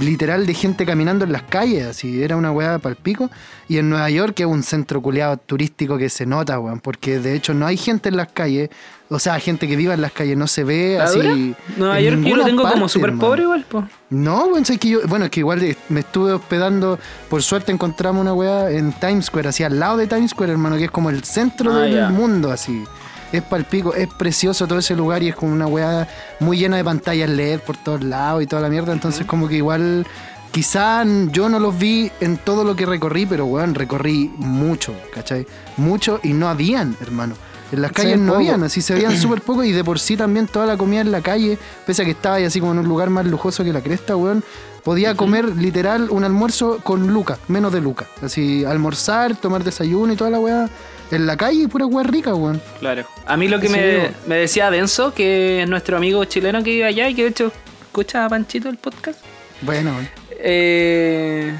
literal, de gente caminando en las calles, así, era una weá pal pico. Y en Nueva York, que es un centro culiado turístico que se nota, weón, porque de hecho no hay gente en las calles, o sea, gente que viva en las calles, no se ve ¿La así. dura? en Nueva York yo lo tengo como parte, súper hermano. pobre igual, pues. No, bueno, es que yo, bueno, es que igual me estuve hospedando, por suerte encontramos una weá en Times Square, así al lado de Times Square, hermano, que es como el centro Ah, del mundo, así. Es palpico, es precioso todo ese lugar y es como una weá muy llena de pantallas LED por todos lados y toda la mierda, entonces como que igual, quizá yo no los vi en todo lo que recorrí, pero weón, recorrí mucho, ¿cachai? Mucho y no habían, hermano. En las calles no habían, así se veían súper poco y de por sí también toda la comida en la calle, pese a que estaba ahí así como en un lugar más lujoso que la cresta, weón, podía comer literal un almuerzo con lucas, menos de lucas. Así, almorzar, tomar desayuno y toda la weá en la calle, pura weá rica, weón. Claro. A mí lo que Sí, me, decía Denso, que es nuestro amigo chileno que vive allá y que de hecho escucha a Panchito el podcast. Bueno, weón. Eh,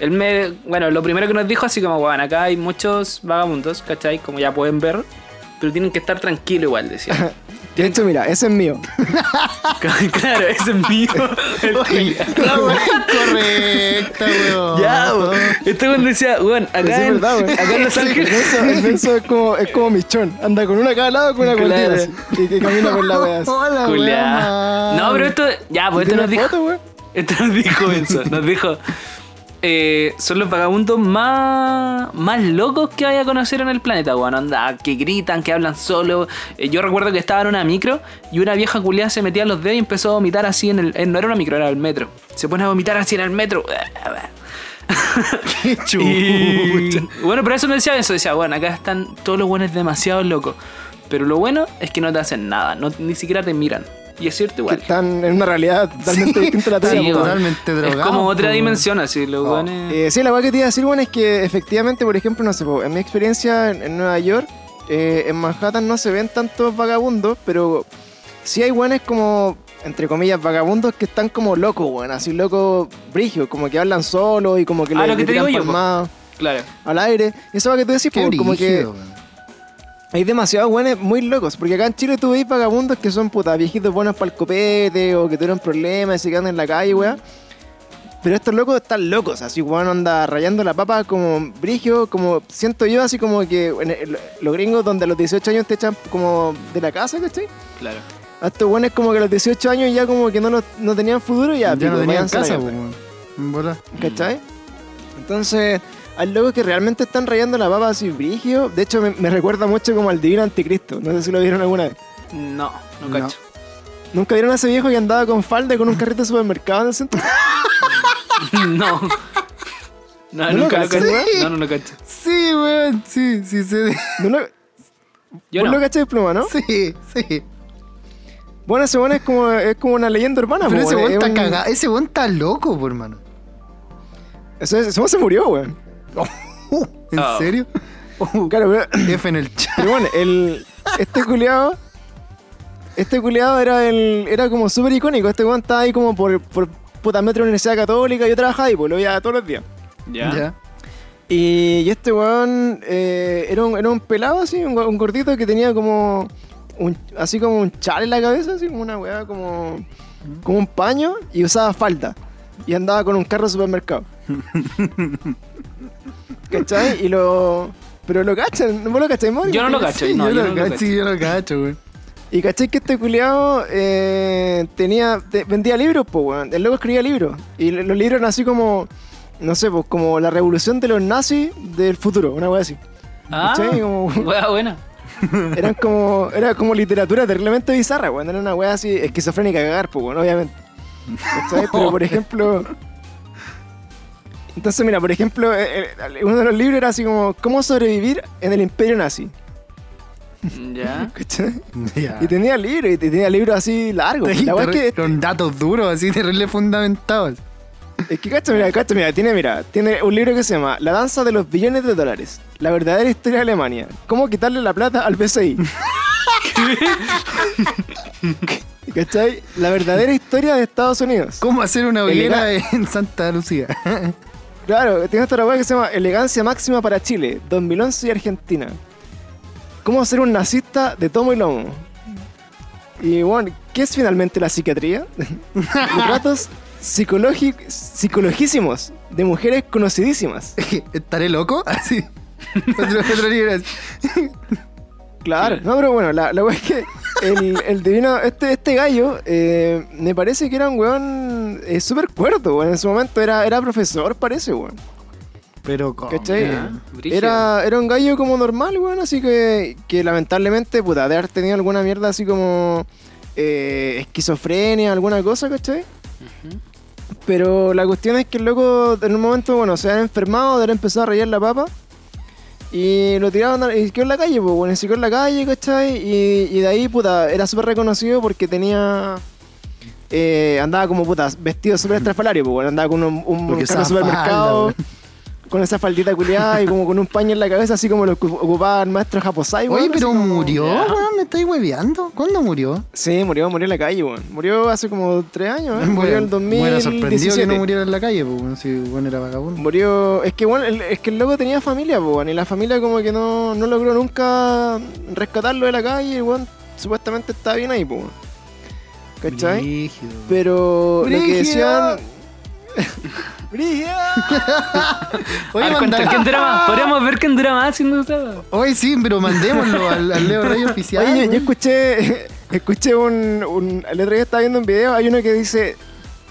él me. Bueno, lo primero que nos dijo, así como, bueno, acá hay muchos vagabundos, ¿cachai? Como ya pueden ver, pero tienen que estar tranquilos igual, decía. De hecho, mira, ese es mío. claro, ese es mío. El. La weá incorrecta, weón. Ya, bo. este weón decía, sí acá, es en, verdad, güey. acá en Los El Ángeles. Benzo, el Benzo es como, es como michón. Anda con una cada lado con una Claro. Y que camina por la wea así. Hola, weón. No, pero esto. Ya, pues ¿Y esto nos dijo. foto? Esto nos dijo Enzo, nos dijo. Eh, son los vagabundos más, más locos que hay a conocer en el planeta, weón. Anda, que gritan, que hablan solo. Eh, yo recuerdo que estaba en una micro y una vieja culiada se metía los dedos y empezó a vomitar así en el. eh, no era una micro, era el metro. Se pone a vomitar así en el metro. Qué Y, chucha. bueno, pero eso no decía eso. Decía, bueno, acá están todos los buenos demasiado locos. Pero lo bueno es que no te hacen nada, no, ni siquiera te miran. Y es cierto Que igual. están en una realidad totalmente distinta a la tuya. Sí, totalmente Es drogado, como otra po, dimensión, así, los Eh, sí, la weá que te iba a decir, bueno, es que efectivamente, por ejemplo, no sé, en mi experiencia en, en Nueva York, eh, en Manhattan no se ven tantos vagabundos, pero sí hay weones como, entre comillas, vagabundos que están como locos, weón, así locos brigios, como que hablan solo y como que Ah, le, lo que le te tiran digo yo, po. palmadas Claro. al aire. Eso es lo que tú decís, Qué como que. Hay demasiados buenos muy locos, porque acá en Chile tú veis vagabundos que son puta viejitos buenos para el copete o que tuvieron problemas y se quedan en la calle, weá. Pero estos locos están locos, así, weón, anda rayando la papa como brigio, como siento yo, así como que en el- los gringos donde a los 18 años te echan como de la casa, ¿cachai? Claro. A estos buenos como que a los 18 años ya como que no, lo- no tenían futuro y ya, Ya pico, no tenían váyanse a la casa, mierda. pues, weón. En bola. ¿Cachai? Entonces, hay locos que realmente están rayando la papa así brígido. De hecho, me, me recuerda mucho como al divino anticristo. No sé si lo vieron alguna vez. No, no No. cacho. ¿Nunca vieron a ese viejo que andaba con falda y con un carrito de supermercado en el centro? no. No, ¿No lo nunca lo cacho. weón? No, no lo cacho. Sí, weón. Sí, sí, sí. ¿No lo, Yo vos no. lo cachai, pluma, no? Sí, sí. Bueno, ese bueno es como, es como una leyenda urbana. Pero po, ese weón. weón Es está un- cagado. Ese weón está loco, por hermano. Ese, ese weón se murió, weón. Uh, ¿En Oh. serio? Uh, Claro, pero, F en el chat. pero bueno, el, este culiado... Este culiado era, el, era como súper icónico. Este weón estaba ahí como por, por puta metro de la Universidad Católica. Yo trabajaba ahí, pues lo veía todos los días. Ya. Ya. Y, y este weón eh, era, un, era un pelado así, un, un gordito que tenía como un, así como un chal en la cabeza, así como una weá como, como un paño y usaba falda. Y andaba con un carro de supermercado. ¿Cachai? Y lo... Pero lo cachan, ¿no lo cachai, Mori? Yo no lo cacho. Sí, no, yo no lo cacho, yo lo cacho, weón. Y cachai que este culiado eh, tenía, te- vendía libros, pues, weón. El loco escribía libros. Y lo- los libros eran así como, no sé, pues como la revolución de los nazis del futuro, una weá así. Ah, ¿Cachai? Como- wea buena. Eran como, era como literatura terriblemente bizarra, weón. Era una weá así esquizofrénica a cagar, pues, weón, obviamente. ¿Cachai? Pero por ejemplo. Entonces, mira, por ejemplo, eh, eh, uno de los libros era así como ¿Cómo sobrevivir en el imperio nazi? Ya. ¿Cachai? Ya. Y tenía libros, y tenía libros así largos. La weá es que, Con datos duros, así terrible fundamentados. es que, cacha, mira, cacha, mira, tiene, mira, tiene un libro que se llama La danza de los billones de dólares. La verdadera historia de Alemania. ¿Cómo quitarle la plata al BCI? ¿Cachai? La verdadera historia de Estados Unidos. ¿Cómo hacer una hoguera en Santa Lucía? Claro, tiene otra weá que se llama Elegancia Máxima para Chile, 2011 y Argentina. ¿Cómo ser un nazista de tomo y lomo? Y bueno, ¿qué es finalmente la psiquiatría? Retratos psicologísimos de mujeres conocidísimas. ¿Estaré loco? Así. Otro, otro libro así. Claro, no, pero bueno, la, la weá es que el, el divino, este, este gallo, eh, me parece que era un weón eh, súper cuerdo, weón. En su momento era, era profesor, parece, weón. Pero ¿cómo? ¿Cachai? Era, era un gallo como normal, weón, así que, que lamentablemente, puta, de haber tenido alguna mierda así como eh, esquizofrenia, alguna cosa, ¿cachai? Pero la cuestión es que el loco en un momento, bueno, se había enfermado, de haber empezado a rayar la papa. Y lo tiraban a- y quedó en la calle, pues, bueno, se quedó en la calle, ¿cachai? Y, y de ahí, puta, era súper reconocido porque tenía... eh, andaba como, puta, vestido súper estrafalario, pues, bueno, andaba con un, un carro de supermercado, falda, con esa faldita culiada y como con un paño en la cabeza, así como lo ocu- ocupaba el maestro Japosai, Oye, weón, pero así como- murió, weón, me estáis hueveando. ¿Cuándo murió? Sí, murió, murió en la calle, weón. Murió hace como tres años, ¿eh? Murió en el Bueno, sorprendido que 2017. no muriera en la calle, pues, weón, si bueno era vagabundo. Murió. Es que bueno, el, es que el loco tenía familia, pues, weón, y la familia como que no, no logró nunca rescatarlo de la calle, weón, supuestamente estaba bien ahí, pues. weón. ¿Cachai? Brígido. Pero lo que decían. ¡Brígido! Oye, A ver, cuenta, manda- ¿quién dura más? Podríamos ver quién dura más haciendo. Oye, sí, pero mandémoslo al, al Leo Rey oficial. Oye, yo, escuché. Escuché un, un. El otro día estaba viendo un video, hay uno que dice.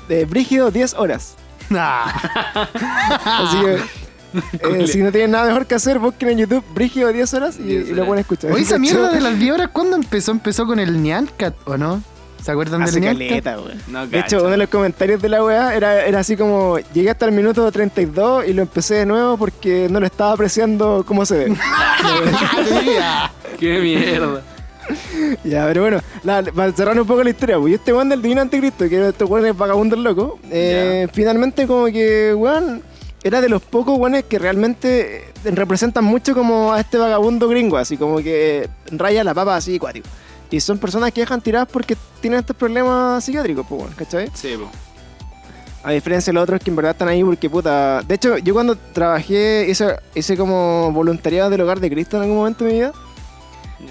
De Brígido 10 horas. Nah. Así que. eh, si no tienen nada mejor que hacer, busquen en YouTube Brígido 10 horas y, 10 y lo pueden escuchar. Oye, esa mierda de las 10 horas, ¿cuándo empezó? Empezó con el Nyancat, ¿o no? ¿Se acuerdan Hace del caleta, weón. No, De hecho, uno de los comentarios de la weá era, era así como, llegué hasta el minuto 32 y lo empecé de nuevo porque no lo estaba apreciando como se debe. Qué mierda. ya, pero bueno, la- para cerrar un poco la historia, pues y este weón del Divino Anticristo, que este weón es vagabundo loco, eh, finalmente como que, weón, era de los pocos weones que realmente representan mucho como a este vagabundo gringo, así como que raya la papa así cuático. Y son personas que dejan tiradas porque tienen estos problemas psiquiátricos, pues, weón, ¿cachai? Sí, po. A diferencia de los otros que en verdad están ahí porque puta. De hecho, yo cuando trabajé, hice, hice como voluntariado del hogar de Cristo en algún momento de mi vida.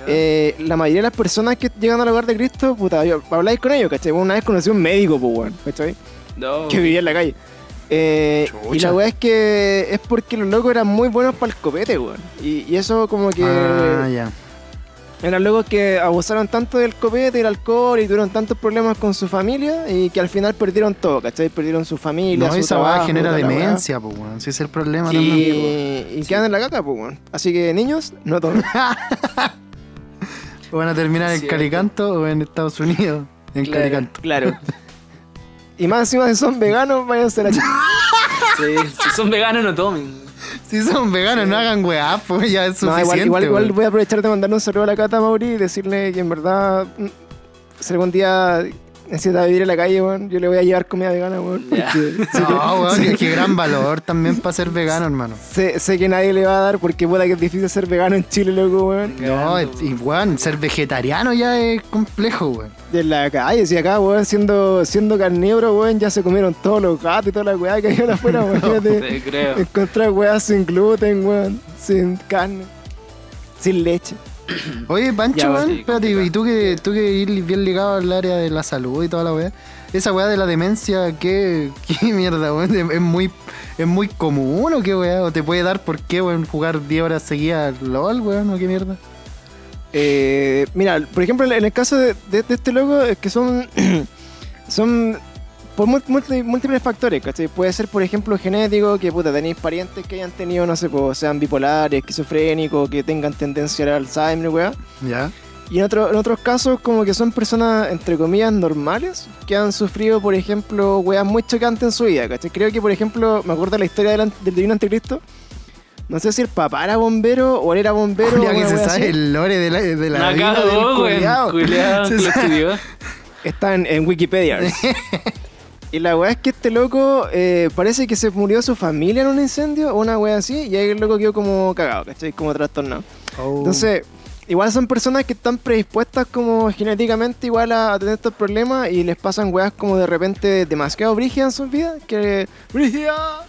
Eh, la mayoría de las personas que llegan al hogar de Cristo, puta, yo, habláis con ellos, ¿cachai? Una vez conocí a un médico, pues, weón, ¿cachai? No. Que vivía en la calle. Eh, y la weá es que es porque los locos eran muy buenos para el copete, weón. Y, y eso como que. Ah, ya. Eran locos que abusaron tanto del copete, del alcohol y tuvieron tantos problemas con su familia y que al final perdieron todo, ¿cachai? Perdieron su familia, No, su esa trabajo, genera demencia, pues, weón. Si ese es el problema también. Y, y quedan en la caca, pues, weón. Así que niños, no tomen. O van a terminar en Cierto. Calicanto o en Estados Unidos en Claro. Calicanto. claro. Y más encima si son veganos, váyanse a la chica. Sí, si son veganos no tomen. Si son veganos, no hagan weá, pues ya es No, suficiente. igual, igual, voy a aprovechar de mandarle un saludo a la Cata Mauri y decirle que en verdad, mm, si algún día necesita vivir en la calle, weón, yo le voy a llevar comida vegana, weón. Porque No, weón, que, que gran valor también para ser vegano, hermano. Sé, sé que nadie le va a dar porque puta que es difícil ser vegano en Chile, loco, weón. No, y weón, ser vegetariano ya es complejo, weón. De la calle, si acá, weón, siendo, siendo carnívoro, weón, ya se comieron todos los gatos y toda la weá que hay afuera, weón. Imagínate Te creo. encontrar weá sin gluten, weón, sin carne, sin leche. Oye, Pancho, Ya, weón, sí, espérate, complicado. y tú que, tú que ir bien ligado al área de la salud y toda la weá, esa weá de la demencia, ¿qué, qué mierda, weón? ¿Es muy, ¿Es muy común o qué weá? ¿O te puede dar por qué, weón, jugar 10 horas seguidas al LOL, weón, o qué mierda? Eh, mira, por ejemplo, en el caso de, de- de este loco, es que son. son por múltiples factores, ¿cachai? Puede ser, por ejemplo, genético, que puta, tenéis parientes que hayan tenido, no sé, pues, sean bipolares, esquizofrénicos, que tengan tendencia al Alzheimer, weá. ¿Ya? Y en, otro- en otros casos, como que son personas, entre comillas, normales, que han sufrido, por ejemplo, weas muy chocantes en su vida, ¿cachai? Creo que, por ejemplo, me acuerdo de la historia del, del Divino Anticristo. No sé si el papá era bombero o él era bombero. O que se sabe así. el lore de la, de la vida del culiao. Culeado, Se lo estudió. Está en, en Wikipedia. y la weá es que este loco eh, parece que se murió su familia en un incendio o una weá así, y ahí el loco quedó como cagado, ¿cachai? Como trastornado. Oh. Entonces, igual son personas que están predispuestas como genéticamente igual a, a tener estos problemas y les pasan weas como de repente demasiado brígidas en sus vidas, que... ¡Brígida!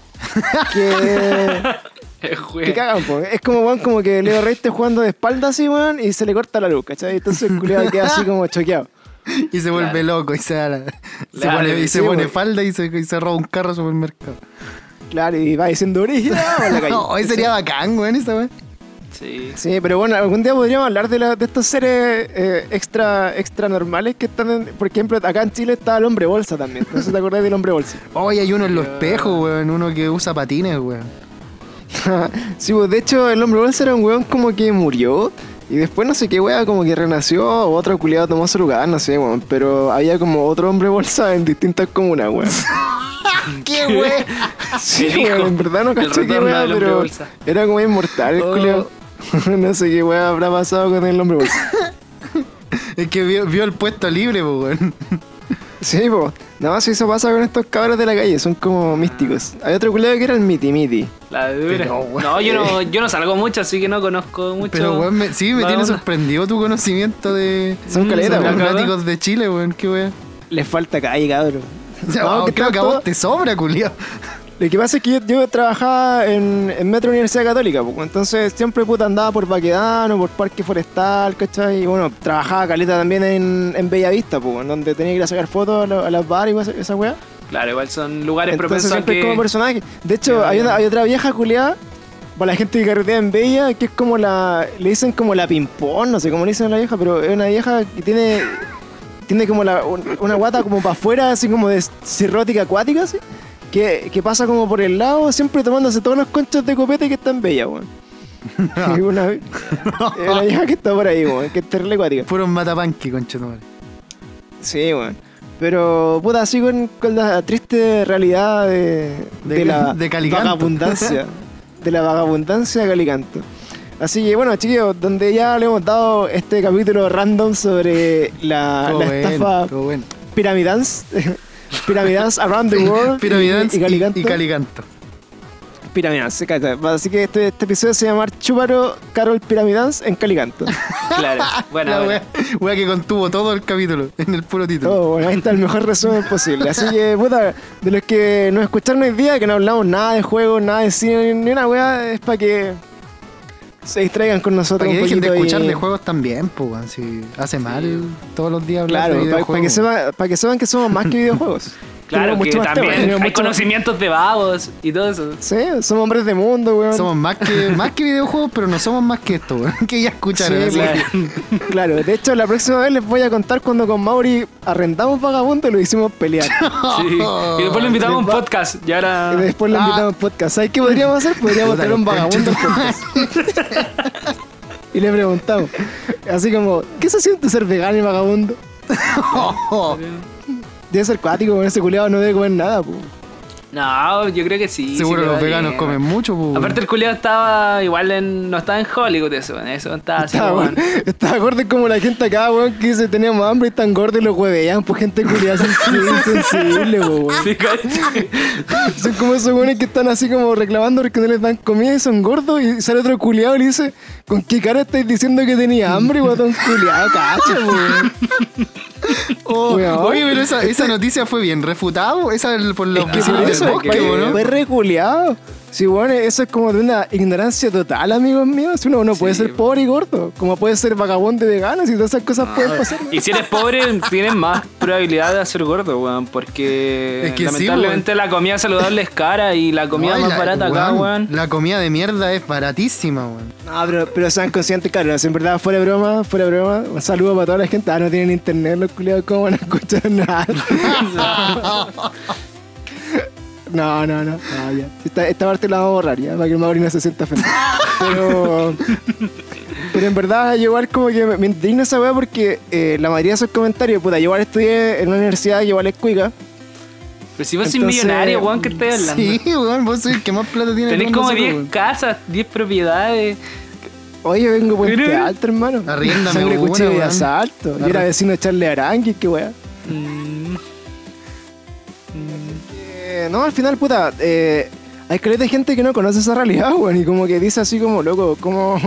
que... Que cagan, po. Es como, weón, como que Leo Rey esté jugando de espalda así, weón, y se le corta la luz, ¿cachai? Entonces el culiado queda así como choqueado. Y se vuelve Claro. loco y se, da la- se Claro, pone, y se sí, pone falda y se, y se roba un carro al supermercado. Claro, y va diciendo calle. No, hoy sería bacán, weón, esa weón. Sí. Sí, pero bueno, algún día podríamos hablar de, la- de estos seres eh, extra, extra normales que están, en- por ejemplo, acá en Chile está el hombre bolsa también. No sé si te acordás del hombre bolsa. Hoy hay uno en los espejos, weón, uno que usa patines, weón. sí, pues de hecho el hombre bolsa era un weón como que murió y después no sé qué wea como que renació otro culiado tomó su lugar, no sé, weón. Pero había como otro hombre bolsa en distintas comunas, weón. ¡Qué weón! Sí, weón, en verdad no caché qué wea, pero bolsa. era como inmortal el Oh. culiao. no sé qué wea habrá pasado con el hombre bolsa. Es que vio, vio el puesto libre, po, weón. Sí, po. No, si eso pasa con estos cabros de la calle, son como místicos. Hay otro culiado que era el miti miti. La dura. Pero, no, yo no, yo no salgo mucho, así que no conozco mucho. Pero, weón, me- sí, me tiene sorprendido tu conocimiento de Son Mm, caletas, son weón. cagadas. fanáticos de Chile, weón. Qué weón. Les falta calle, cabrón. O sea, No, que creo que a vos te sobra, culiao. Lo que pasa es que yo, yo trabajaba en, en Metro Universidad Católica, po. entonces siempre puta andaba por Baquedano, por Parque Forestal, ¿cachai? Y bueno, trabajaba caleta también en, en Bellavista, po, en donde tenía que ir a sacar fotos a, lo- a las bares y esa, esa weá. Claro, igual son lugares Entonces siempre que. como personaje. De hecho, hay, una, vayan. hay otra vieja culiada, para la gente que carretea en Bella, que es como la. Le dicen como la pimpón, no sé cómo le dicen a la vieja, pero es una vieja que tiene. Tiene como la, un- una guata como para afuera, así como de cirrótica acuática, así. Que, que pasa como por el lado, siempre tomándose todos los conchos de copete que está en Bella, weón. Una, vieja que está por ahí, weón, que es terrible acuática. Fueron matapanqui, conchetumare. Sí, weón. Pero, puta, así con, con la triste realidad de, De- de la de vagabundancia. de la vagabundancia de Calicanto. Así que, bueno, chiquillos, donde ya le hemos dado este capítulo random sobre la, estafa bueno. Pyramidance Around the World. Piramidance y, y Calicanto. y Calicanto. Pyramidance, cacha. Así que este, este episodio se llama Chúparo Carol Pyramidance en Calicanto. Claro. Bueno, La wea, wea que contuvo todo el capítulo en el puro título. Todo, bueno, ahí está el mejor resumen posible. Así que, puta, de los que nos escucharon hoy día, que no hablamos nada de juegos, nada de cine, ni una weá, es para que se distraigan con nosotros Para que dejen de escuchar y- de juegos también, pues. Si hace mal todos los días hablar Claro, de para, videojuegos. que sepan, para que sepan que somos más que videojuegos. Claro, que mucho más tema, también hay mucho más- conocimientos de vagos y todo eso. Sí, somos hombres de mundo, weón. Somos más que, más que videojuegos, pero no somos más que esto, weón. Que ya escucharon. Sí, Claro, de hecho, la próxima vez les voy a contar cuando con Mauri arrendamos vagabundo y lo hicimos pelear. Sí. Y después lo invitamos a un podcast. Y ahora. Y después lo Ah. invitamos a podcast. ¿Sabes qué podríamos hacer? Podríamos tener un vagabundo en podcast. y le preguntamos, así como, ¿qué se siente ser vegano y vagabundo? Debe ser cuático, con ese culiado no debe comer nada, po. No, yo creo que sí. Seguro sí los veganos bien. comen mucho, pues. Aparte, el culiado estaba igual en. No estaba en Hollywood, eso, eso estaba así. Estaba, estaba gordo como la gente acá, weón, que dice teníamos hambre y tan gordo y los huevean, pues gente culiada sensible, insensible, po, weón. Sí. Son como esos weones que están así como reclamando porque no les dan comida y son gordos y sale otro culiado y le dice, ¿con qué cara estáis diciendo que tenía hambre, guatón culiado? Cacho, weón. Oh, oye, pero esa, esa noticia fue bien refutada. Esa por los vecinos por del bosque, fue, ¿no? fue re culiado. Sí, bueno, eso es como de una ignorancia total, amigos míos. Si uno no puede Sí, ser po. pobre y gordo, como puede ser vagabundo y vegano, si todas esas cosas pueden pasar. Y si eres pobre, tienes más probabilidad de ser gordo, weón. Porque Es que sí, lamentablemente la comida saludable es cara y la comida más la- barata acá, weón. La comida de mierda es baratísima, weón. No, pero, pero sean conscientes, claro, si en verdad fuera de broma, fuera de broma, un saludo para toda la gente. Ah, no tienen internet los culiados, ¿cómo van a escuchar nada? No, no, no, no, ya. Esta, esta parte la vamos a borrar ya, para que el Mauri no se sienta ofendido. Pero, pero en verdad, yo igual como que me, me indigna esa weá porque eh, la mayoría de esos comentarios, puta, yo igual estudié en una universidad que igual es cuica. Pero si vos sois Entonces, millonario, weón, ¿qué estás hablando? Sí, weón, vos sois el que más plata tiene. Tenés como nosotros, 10 weón. casas, 10 propiedades. Oye, vengo Puente Pero- Alto, hermano. Arriéndame Sangre, una, cuchillo y asalto. Yo era Arre- vecino de Charlie Arangui, qué weá. Mm, Eh, no, al final, puta, eh, hay caleta de gente que no conoce esa realidad, weón, y como que dice así como, loco, ¿cómo,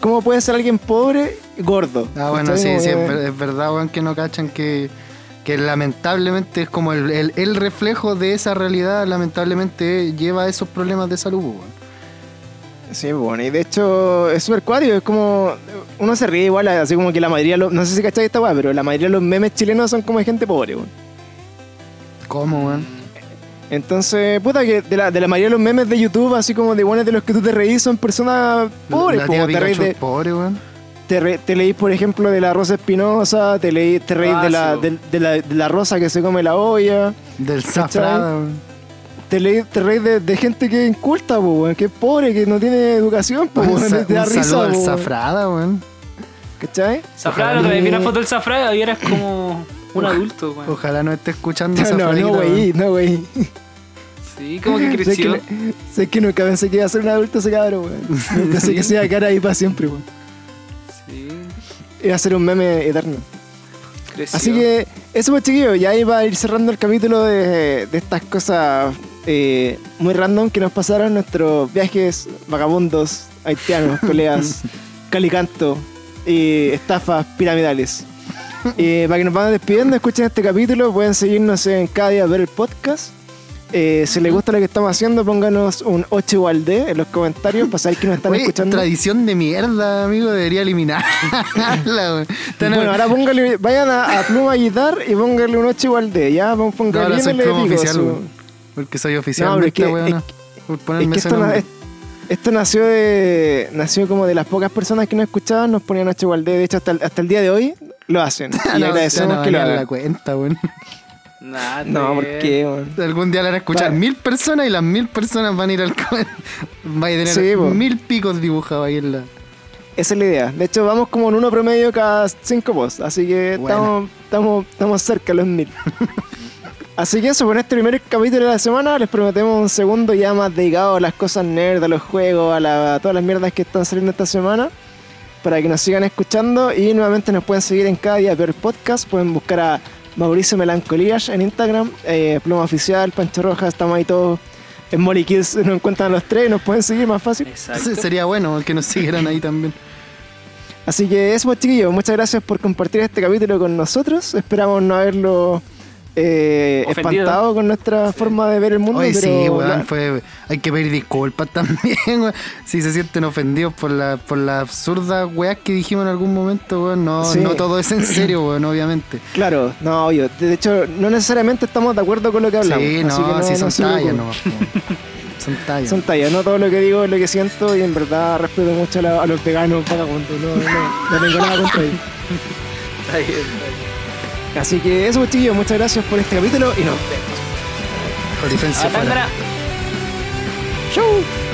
cómo puede ser alguien pobre y gordo? Ah, bueno, sí, sí, es, que- ver- es verdad, weón, que no cachan que, que lamentablemente es como el, el- el reflejo de esa realidad, lamentablemente lleva a esos problemas de salud, weón. Sí, bueno, y de hecho es súper cuático, es como, uno se ríe igual, así como que la mayoría, no sé si cacháis esta weá, pero la mayoría de los memes chilenos son como de gente pobre, weón. ¿Cómo, weón? Entonces, puta, que de la, de la mayoría de los memes de YouTube, así como de buenos de los que tú te reís, son personas pobres, La po, tía te reís de, pobre, weón. te, re- te leís, por ejemplo, de la Rosa Espinosa, te leís, te reís Ah, de, la, de, de la, de la Rosa que se come la olla, Del zafrada, weón. te, leís, te reís de, de gente que es inculta, weón, que es pobre, que no tiene educación, Un, weón, sa- te da un risa, saludo al zafrada, weón. ¿cachai? Zafrada, otra vez vi una foto del Zafrada y eras como un adulto, weón. Ojalá no esté escuchando No, no, Zafradita, no, weón. güey, no, güey. Sí, como que Sé que, creció. no- sé que nunca pensé que iba a ser un adulto ese cabrón, weón. Nunca pensé que se iba a quedar ahí para siempre, weón. Sí, Iba a ser un meme eterno. creció. Así que, eso pues chiquillos, ya iba a ir cerrando el capítulo de, de estas cosas eh, muy random que nos pasaron, nuestros viajes vagabundos, haitianos, peleas, calicanto y estafas piramidales. Eh, para que nos vayan despidiendo, escuchen este capítulo, pueden seguirnos en cada día a ver el podcast. Eh, si les gusta lo que estamos haciendo, pónganos un 8 igual de en los comentarios para saber que nos están Oye, escuchando. tradición de mierda, amigo, debería. Están- Bueno, ahora póngale, vayan a, a Pluma Guitar y póngale un 8 igual de, ya, No, póngale ahora soy como oficial, su-. Porque soy No, oficialmente, pero es que- Es ponerme que esto, es- esto nació de nació como de las pocas personas que nos escuchaban, nos ponían 8 igual de, de hecho hasta el, hasta el día de hoy lo hacen. Y no, agradecemos que lo hagan. la cuenta, weón. Nah, No, ¿por te- qué, weón? Algún día la van a escuchar mil personas y las mil personas van a ir al Va a tener Sí, mil picos dibujados ahí en la. Esa es la idea. De hecho, vamos como en uno promedio cada 5 posts, así que estamos, estamos, estamos cerca de los mil. Así que eso, con este primer capítulo de la semana les prometemos un segundo ya más dedicado a las cosas nerd, a los juegos, a, la- a todas las mierdas que están saliendo esta semana. Para que nos sigan escuchando y nuevamente nos pueden seguir en cada día peor podcast. Pueden buscar a Mauricio Melancolías en Instagram, eh, Pluma Oficial, Pancho Rojas, estamos ahí todos en Molly Kills. Nos encuentran los tres y nos pueden seguir más fácil. Exacto. Sería bueno que nos siguieran ahí también. Así que eso, pues, chiquillos, muchas gracias por compartir este capítulo con nosotros. Esperamos no haberlo eh, Ofendido. espantado con nuestra forma de ver el mundo. Oye, pero sí, weón, la- fue, hay que pedir disculpas también, weón. Si se sienten ofendidos por la, por las absurdas weas que dijimos en algún momento, weón. No, Sí. no todo es en serio, weón, obviamente. Claro, no, obvio. De hecho, no necesariamente estamos de acuerdo con lo que hablamos. Sí, así no, que no, sí no son se tallas, no. Son tallas. Son tallas, no todo lo que digo es lo que siento y en verdad respeto mucho a, la- a los veganos vagabundos. No, no, no tengo nada contra ellos. Está bien, está bien. Así que eso, chicos, muchas gracias por este capítulo y nos vemos. Por. ¡Chau!